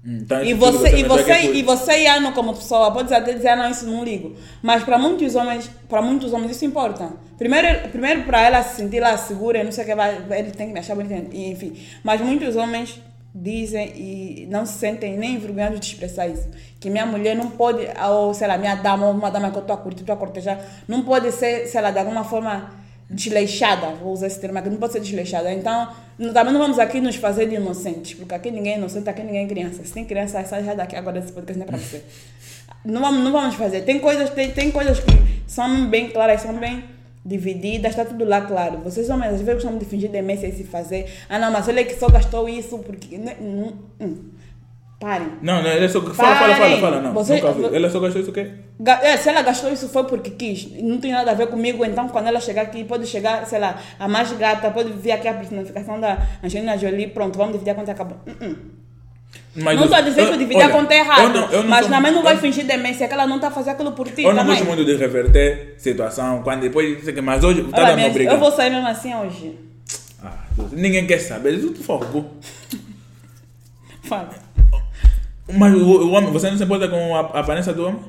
Então, E você, e você, é e você, Iano, como pessoa, pode até dizer, ah, não, isso não ligo. Mas para muitos homens, para muitos homens isso importa. Primeiro, primeiro para ela se sentir lá segura, não sei o que vai, ele tem que me achar bonita, e, enfim. Mas muitos homens dizem e não se sentem nem envergonhados de expressar isso. Que minha mulher não pode, ou sei lá, minha dama, ou uma dama que eu estou a curtir, estou a cortejar, não pode ser, sei lá, de alguma forma desleixada, vou usar esse termo aqui, não pode ser desleixada. Então, também não vamos aqui nos fazer de inocentes, porque aqui ninguém é inocente, aqui ninguém é criança. Se tem criança, sai já daqui agora desse podcast não é para você. Não vamos, não vamos fazer. Tem coisas, tem, tem coisas que são bem claras, são bem divididas, está tudo lá claro. Vocês homens às vezes gostam de fingir demência e se fazer. Ah não, mas olha que só gastou isso porque. Não, não, hum. Parem. Não, não, ele é só. Fala, fala, fala, Parem. fala. Não, Você- nunca ouvi. Ele só gastou isso o quê? É, se ela gastou isso foi porque quis, não tem nada a ver comigo, então quando ela chegar aqui, pode chegar, sei lá, a mais gata, pode vir aqui a personificação da Angelina Jolie, pronto, vamos dividir a conta e acabou. Uh -uh. Mas não estou a dizer que eu- eu dividi a olha, conta errado, eu não- eu não mas também não vai fingir demência, que ela não está a fazer aquilo por ti Eu não também. gosto muito de reverter situação, quando depois mas hoje está Olha, dando minha, briga. eu vou sair mesmo assim hoje. Ah, ninguém quer saber, isso tu fogo. Fala. Mas o, o homem, você não se importa com a, a aparência do homem?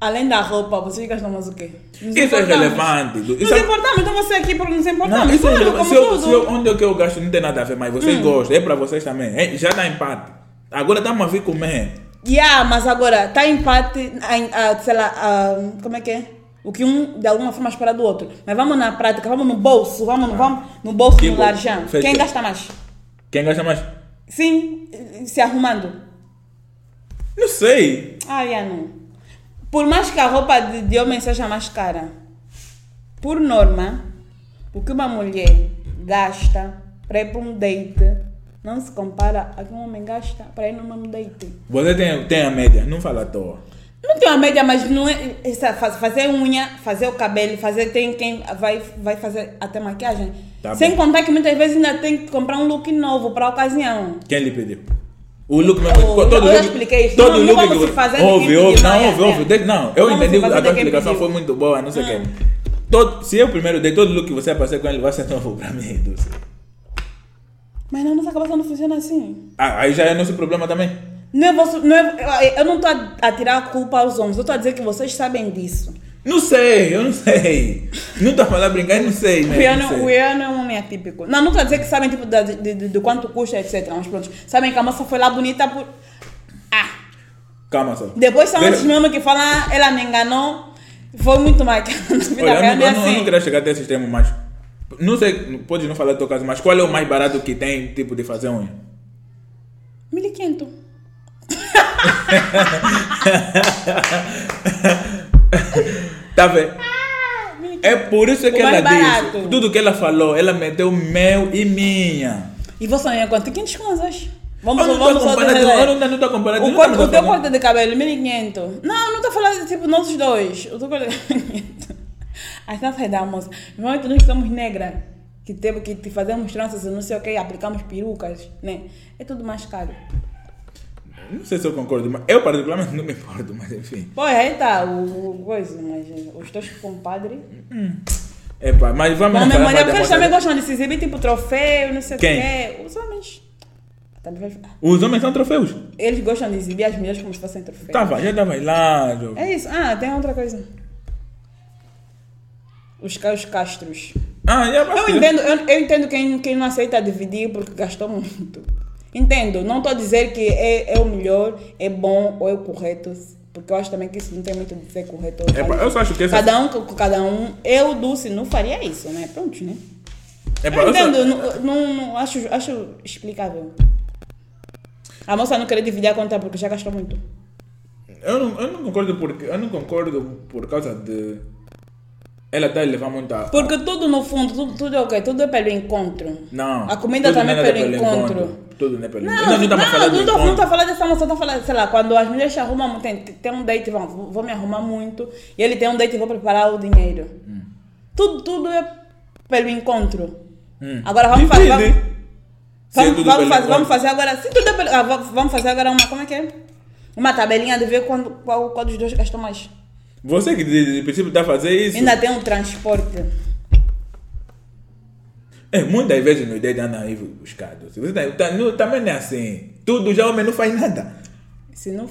Além da roupa, vocês gastam mais o quê? Nos Isso é relevante. Isso Nos é- importamos, então você aqui porque nos Não, importamos. isso é Tudo, Se eu, se eu, onde é que eu gasto não tem nada a ver, mas vocês gostam, é para vocês também. É, já dá empate. Agora estamos a vir comer. Yeah, mas agora, tá empate, em, ah, sei lá, ah, como é que é? O que um de alguma forma espera do outro. Mas vamos na prática, vamos no bolso, vamos, vamos no bolso Que do bom. larjão. Quem gasta mais? Quem gasta mais? Sim, se arrumando. Não sei. Ah, yeah, não. Por mais que a roupa de, de homem seja mais cara, por norma, o que uma mulher gasta para ir para um date não se compara a que um homem gasta para ir num date. Você tem, tem a média, não fala à toa. Não tem uma média, mas não é. faz- fazer unha, fazer o cabelo, fazer. Tem quem vai, vai fazer até maquiagem. Tá Sem bom. contar que muitas vezes ainda tem que comprar um look novo para a ocasião. Quem lhe pediu? O look mesmo. Eu- todo eu já look, expliquei isso. Todo Não- não look vamos que se fazer Ouve, ouve. Não, não, ouve, é, ouve. é. Não, eu Não vamos entendi. A tua explicação foi muito boa, não sei o quê. Todo, se eu primeiro dei todo look que você aparecer com ele, vai ser novo para mim, Dulce. Mas na nossa cabeça não funciona assim. Ah, aí já é nosso problema também. Não é você, não é, eu não estou a, tirar a culpa aos homens, eu estou a dizer que vocês sabem disso. Não sei, eu não sei. Não estou a falar brincar, eu não sei. O Né? O Iano é um homem atípico. Não, não estou a dizer que sabem tipo, da- de, de, de quanto custa, etc. Mas pronto, sabem que a moça foi lá bonita por. Ah! Calma só. Depois são esses mesmo que falam, ah, ela me enganou, foi muito mais. Olha, eu, não, é eu, não, eu não assim. queria chegar até esse extremo, mas. Não sei, pode não falar do teu caso, mas qual é o mais barato que tem, tipo, de fazer unha? 1500. Tá vendo? É por isso que ela barato. disse. Tudo que ela falou, ela meteu meu e minha. E você ganha quanto? 500 kwanzas. Vamos, Eu não vamos estou só dizer. eu não estou comparando. O, corte, o teu falando- corte de cabelo, 1500. Não, não estou falando tipo nossos dois. O teu corte de 1500. As nossas damas. Normalmente nós somos negras. Que, temos, que te fazemos tranças e não sei o que, aplicamos perucas, né? É tudo mais caro. Não sei se eu concordo, mas eu particularmente não me importo, mas enfim. Pois aí tá, o, o coisa, mas os teus compadres. Epá, mas vamos Bom, mais porque eles também gostam de se exibir, tipo troféu, não sei o quê. Os homens. Vai- Os homens são troféus. Eles gostam de exibir as mulheres como se fossem troféus. Tava, já estava lá, jogo. É isso. Ah, tem outra coisa. Os, os castros. Ah, Eu basta. entendo, eu, eu entendo quem, quem não aceita dividir porque gastou muito. Entendo, não estou a dizer que é, é o melhor, é bom ou é o correto, porque eu acho também que isso não tem muito de ser correto. errado. eu só acho que essa- Cada um com cada um. Eu, Dulce, não faria isso, né? Pronto, né? Epá, eu eu só- entendo, não, não, não- acho, acho explicável. A moça não querer dividir a conta porque já gastou muito. Eu não, eu não concordo porque eu não concordo por causa de ela está a levar muito a Porque tudo no fundo, tudo, tudo é o quê? Tudo é pelo encontro. não A comida também não é pelo encontro. tudo não é pelo Não, encontro não, não não, não não encontro tô falando dessa moça, tô falando, sei lá, quando as mulheres se arrumam, tem, tem um date, vão, vou me arrumar muito, e ele tem um date e vou preparar o dinheiro. Hum. Tudo, tudo é pelo encontro. Hum. Agora vamos fazer. Depende. Vamos, é vamos, vamos fazer, encontro. vamos fazer agora. Se tudo é pelo, ah, va- vamos fazer agora uma. Como é que é? Uma tabelinha de ver quando, qual, qual dos dois gastou mais. Você que de, de princípio está a fazer isso Ainda tem um transporte. é, muitas vezes no date anda aí buscado se você tá, tá, não, também não é assim tudo já homem não faz nada Se não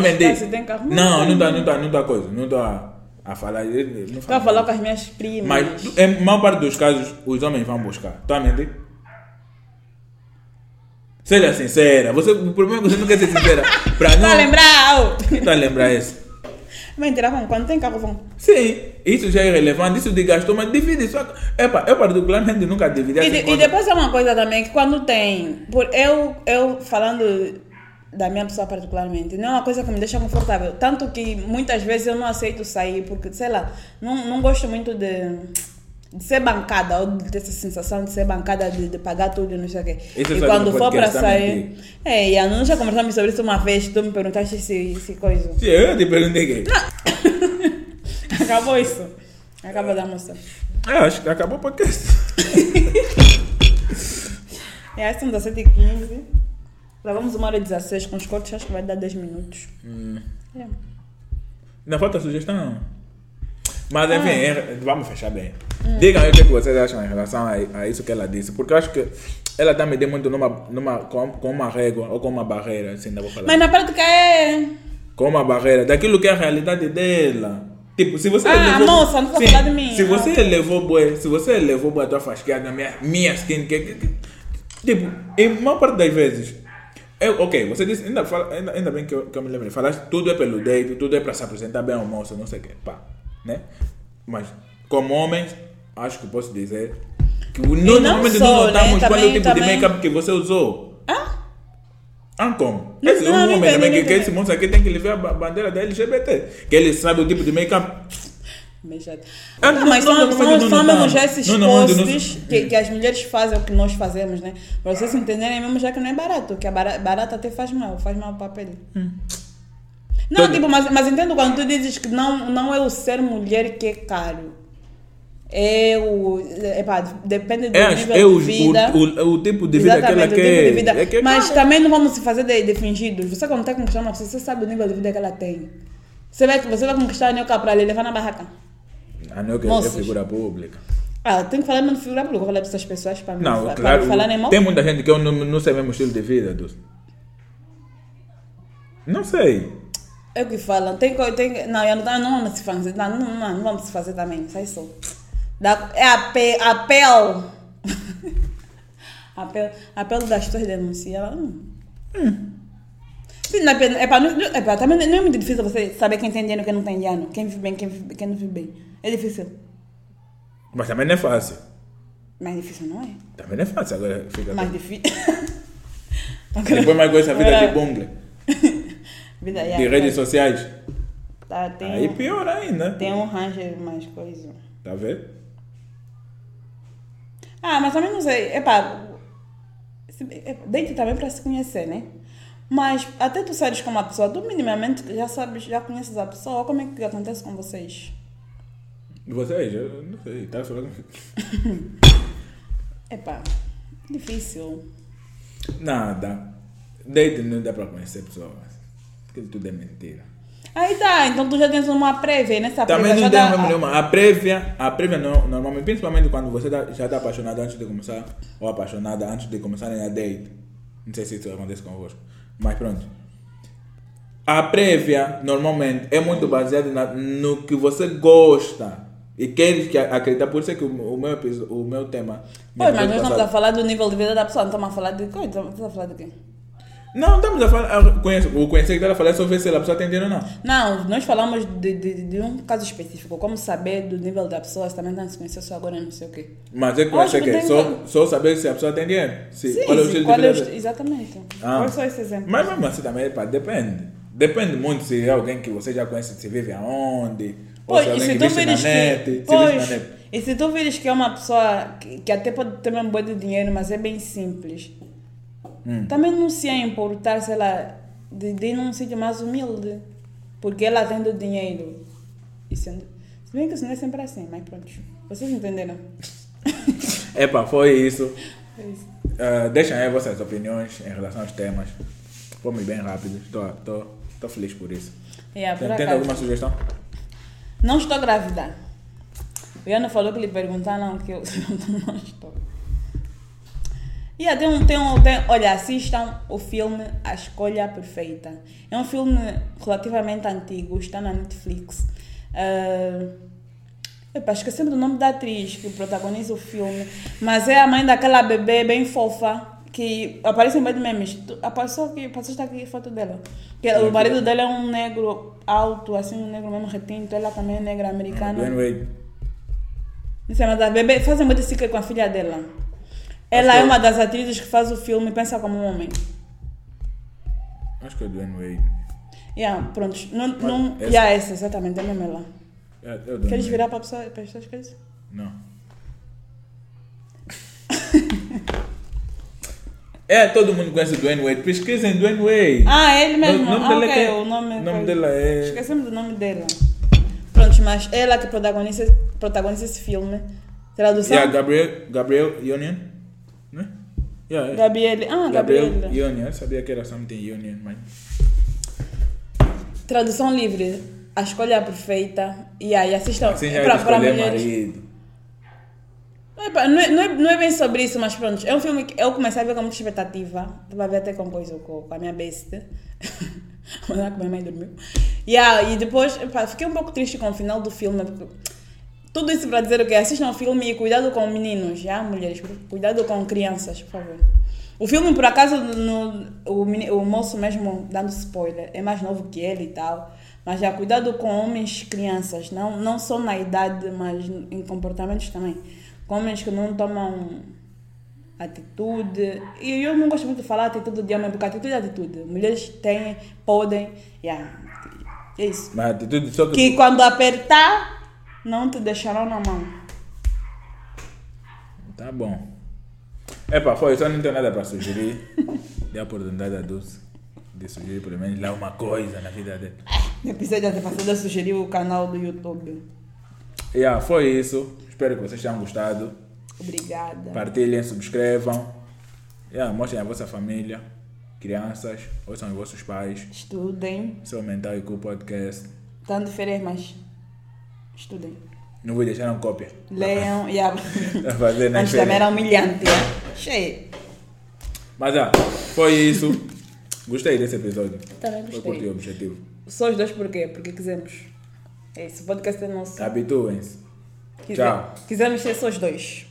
mentir se tem carro. não não está não tá, não tá coisa não estou a, falar Estou a faz falar com as minhas primas. mas em maior parte dos casos os homens vão buscar tu a mentir Seja sincera. Você, o problema é que você não quer ser sincera. Pra não. Tá a lembrar? oh. Quem tá a lembrar isso? Mentira, vamos, quando tem carro, vão. Sim, isso já é relevante, isso de gastou, mas divide só. Epa, eu particularmente nunca dividi E, de- e depois é uma coisa também que quando tem. Por eu, eu falando da minha pessoa particularmente, não é uma coisa que me deixa confortável. Tanto que muitas vezes eu não aceito sair, porque, sei lá, não, não gosto muito de, de ser bancada, ou de ter essa sensação de ser bancada, de, de pagar tudo, não sei o quê. Isso é e quando for para sair. É, e a Nunu já conversamos sobre isso uma vez, tu me perguntaste se, se coisa. Sim, eu te perguntei que. Acabou isso. Acaba da moça. É, acho que acabou o podcast. É, são 17 e 15 Gravamos uma hora e 16 com os cortes, acho que vai dar 10 minutos. É. Não falta sugestão. Mas Ah. enfim, é- vamos fechar bem. Hum. Digam aí o que vocês acham em relação a, a isso que ela disse. Porque eu acho que ela está me dando muito numa, numa, com, com uma régua ou com uma barreira, assim, ainda vou falar. Mas na prática é. com uma barreira daquilo que é a realidade dela. Tipo, se você Ah, moça, não vou falar de mim. Se Ah. você levou boa, se você levou boa tua fasqueada na minha, minha skin, que, que, que- tipo, em maior parte das vezes, eu, ok, você disse, ainda, fala, ainda, ainda bem que eu, que eu me lembrei, falaste tudo é pelo date, tudo é para se apresentar bem ao moço, não sei o que, pá, né? Mas, como homens, acho que posso dizer que nós não só, não né? notamos qual é o tipo também- de make-up que você usou. Ah? Ah, como? Não, Esse não, um homem entendi, também que, que esse moço aqui tem que levar a ba- bandeira da LGBT. Que ele sabe o tipo de make-up. Ah, Não, mas não, são, não, são, são mesmo já esses Não, não, não, não, posts não. que, que as mulheres fazem o que nós fazemos, né? Pra vocês entenderem mesmo já que não é barato, que a bara- barata até faz mal, faz mal o papel. Não, Todo- tipo, mas, mas entendo quando tu dizes que não, não é o ser mulher que é caro. É o. Epá, depende do É, nível é o, de vida. o, o, o tipo de vida que ela Exatamente, o quer. tipo de vida. É que é Mas também não vamos se fazer de, de fingidos. Você quando está conquistando uma pessoa, você sabe o nível de vida que ela tem. Você vai, você vai conquistar a Nioca para lhe levar na barraca. Não, que é figura pública. Ah, tem que falar mesmo de figura pública, falar dessas pessoas para mim. Não, para claro. não falar nem mal. Tem muita gente que eu não, não sei mesmo o estilo de vida. Dulce. Não sei. É o que falam. Tem, tem, não, eu não, não vamos se fazer. Não, não, não, não vamos se fazer também. Sai só. Da, é a, pe, a pel. a pel. A pel das tuas denuncias. Hum. Sim, não é, pe- é, pra, não, é pra, também não é muito difícil você saber quem tem dinheiro e quem não tem dinheiro. Quem vive bem, quem, vive, quem não vive bem. É difícil. Mas também não é fácil. Mais difícil não é? Também não é fácil. Agora fica. Mais difícil. Depois mais com essa vida Agora- de bungle. Vida, De redes sociais. tá, Aí pior ainda. tem um ranger mais coisa. Tá vendo? Ah, mas também não sei. Epá, é, date também para se conhecer, né? Mas até tu saíres com uma pessoa, tu minimamente já sabes, já conheces a pessoa. Como é que acontece com vocês? Vocês? Eu não sei. Tá falando. Epá, difícil. Nada. Date não dá para conhecer pessoas. Aquilo tudo é mentira. Aí tá, então tu já tens uma prévia nessa Também prévia não tem dá... mesmo nenhuma. A prévia, a prévia não, normalmente, principalmente quando você tá- já está apaixonado antes de começar, ou apaixonada antes de começarem a date. Não sei se isso acontece convosco. Mas pronto. A prévia, normalmente, é muito baseada na- no que você gosta. E queres que acreditar. Por isso é que o, o meu, o meu tema. Pois, mas nós estamos a falar do nível de vida da pessoa, não estamos a falar de coisa, estamos a falar de quê? Não, estamos a falar. Conheço, o conhecer que ela falar é só ver se a pessoa está entendendo ou não. Não, nós falamos de, de, de um caso específico, como saber do nível da pessoa, se também está se conhecer só agora, não sei o quê. Mas é que conhecer que só, só saber se a pessoa tem dinheiro. Se, Sim, qual é o estilo qual de é o Exatamente. Ah. Qual é só esse exemplo? Mas mesmo assim também, pá, depende. Depende muito se é alguém que você já conhece, se vive aonde, ou Pois, se é e alguém se que tu vive na net, que. se vive na net. e se tu vires que é uma pessoa que, que até pode ter um bom de dinheiro, mas é bem simples, Hum. também não se ia importar, sei lá, de, de ir num sítio mais humilde. Porque ela tendo dinheiro. E sendo, se bem que isso não é sempre assim, mas pronto. Vocês entenderam? Epá, foi isso. É isso. Ah, deixem aí vossas opiniões em relação aos temas. Fomos bem rápidos, estou feliz por isso. Yeah, por Tem, tem acaso. alguma sugestão? Não estou grávida. O Iano falou que lhe perguntaram que eu não estou. Yeah, tem um, tem um, tem, olha, assistam o filme A Escolha Perfeita. É um filme relativamente antigo, está na Netflix. Uh, epa, esqueci do nome da atriz que protagoniza o filme, mas é a mãe daquela bebê bem fofa que aparece em meio de memes. Tu- Apareceu aqui, passaste aqui a foto dela. Que o marido dela é um negro alto, assim, um negro mesmo retinto. Ela também é negra americana. Não sei, mas a bebê fazem muito com a filha dela. Ela é uma das atrizes que faz o filme pensa como um homem. Acho que é Dwayne Wade. Yeah, pronto. Não, não, essa- yeah, essa, exatamente, é mesmo ela. É, é o Queres virar para a pessoa, para as pessoas que dizem? Não. é, todo mundo conhece Dwayne Wade. Pesquisem Dwayne Wade. Ah, é ele mesmo. O nome ah, é ok, quem? o nome, O nome dela é- Esquecemos do nome dela. Pronto, mas ela que protagoniza, protagoniza esse filme. Tradução? Yeah, Gabriel, Gabriel Union. Né? Yeah, é. Gabriele. Ah, Gabriel Gabriela. Union. Eu sabia que era something Union, mas... Tradução livre. A escolha perfeita. E aí, assistam. Assim já é é pra- pra mulheres. marido. Epa, Não é, não, é, não é bem sobre isso, mas pronto. É um filme que eu comecei a ver com muita expectativa. Estava a ver até com coisa com, a minha besta. Mas é que minha mãe dormiu. Yeah, e depois, epa, fiquei um pouco triste com o final do filme. Porque tudo isso para dizer o que assistam ao filme e cuidado com meninos, já mulheres, cuidado com crianças, por favor. O filme, por acaso, no, o, o moço mesmo dando spoiler, é mais novo que ele e tal. Mas já cuidado com homens crianças, não, não só na idade, mas em comportamentos também. Com homens que não tomam atitude. E eu não gosto muito de falar atitude de homem, porque atitude é atitude. Mulheres têm, podem. Yeah. É isso. Mas atitude só que... Que quando apertar, não te deixarão na mão. Tá bom. Epa, foi, só não tenho nada para sugerir. Dei a oportunidade a Dulce de sugerir pelo menos lá uma coisa na vida dele. No episódio antepassado eu sugeri o canal do YouTube. Yeah, foi isso. Espero que vocês tenham gostado. Obrigada. Partilhem, subscrevam. Yeah, mostrem a vossa família, crianças, ouçam os vossos pais. Estudem. Seu Mental e Cool Podcast. Estão de férias, mas estudem. Não vou deixar uma cópia. Leiam. e a- Vai fazer na Antes também férias. era humilhante. né? Cheio. Mas ah, foi isso. Gostei desse episódio. Também Foi gostei. curtir o objetivo. Só os dois por quê? Porque quisemos. É isso. O podcast é nosso. Habituem-se. Quiser- Tchau. Quisemos ser só os dois.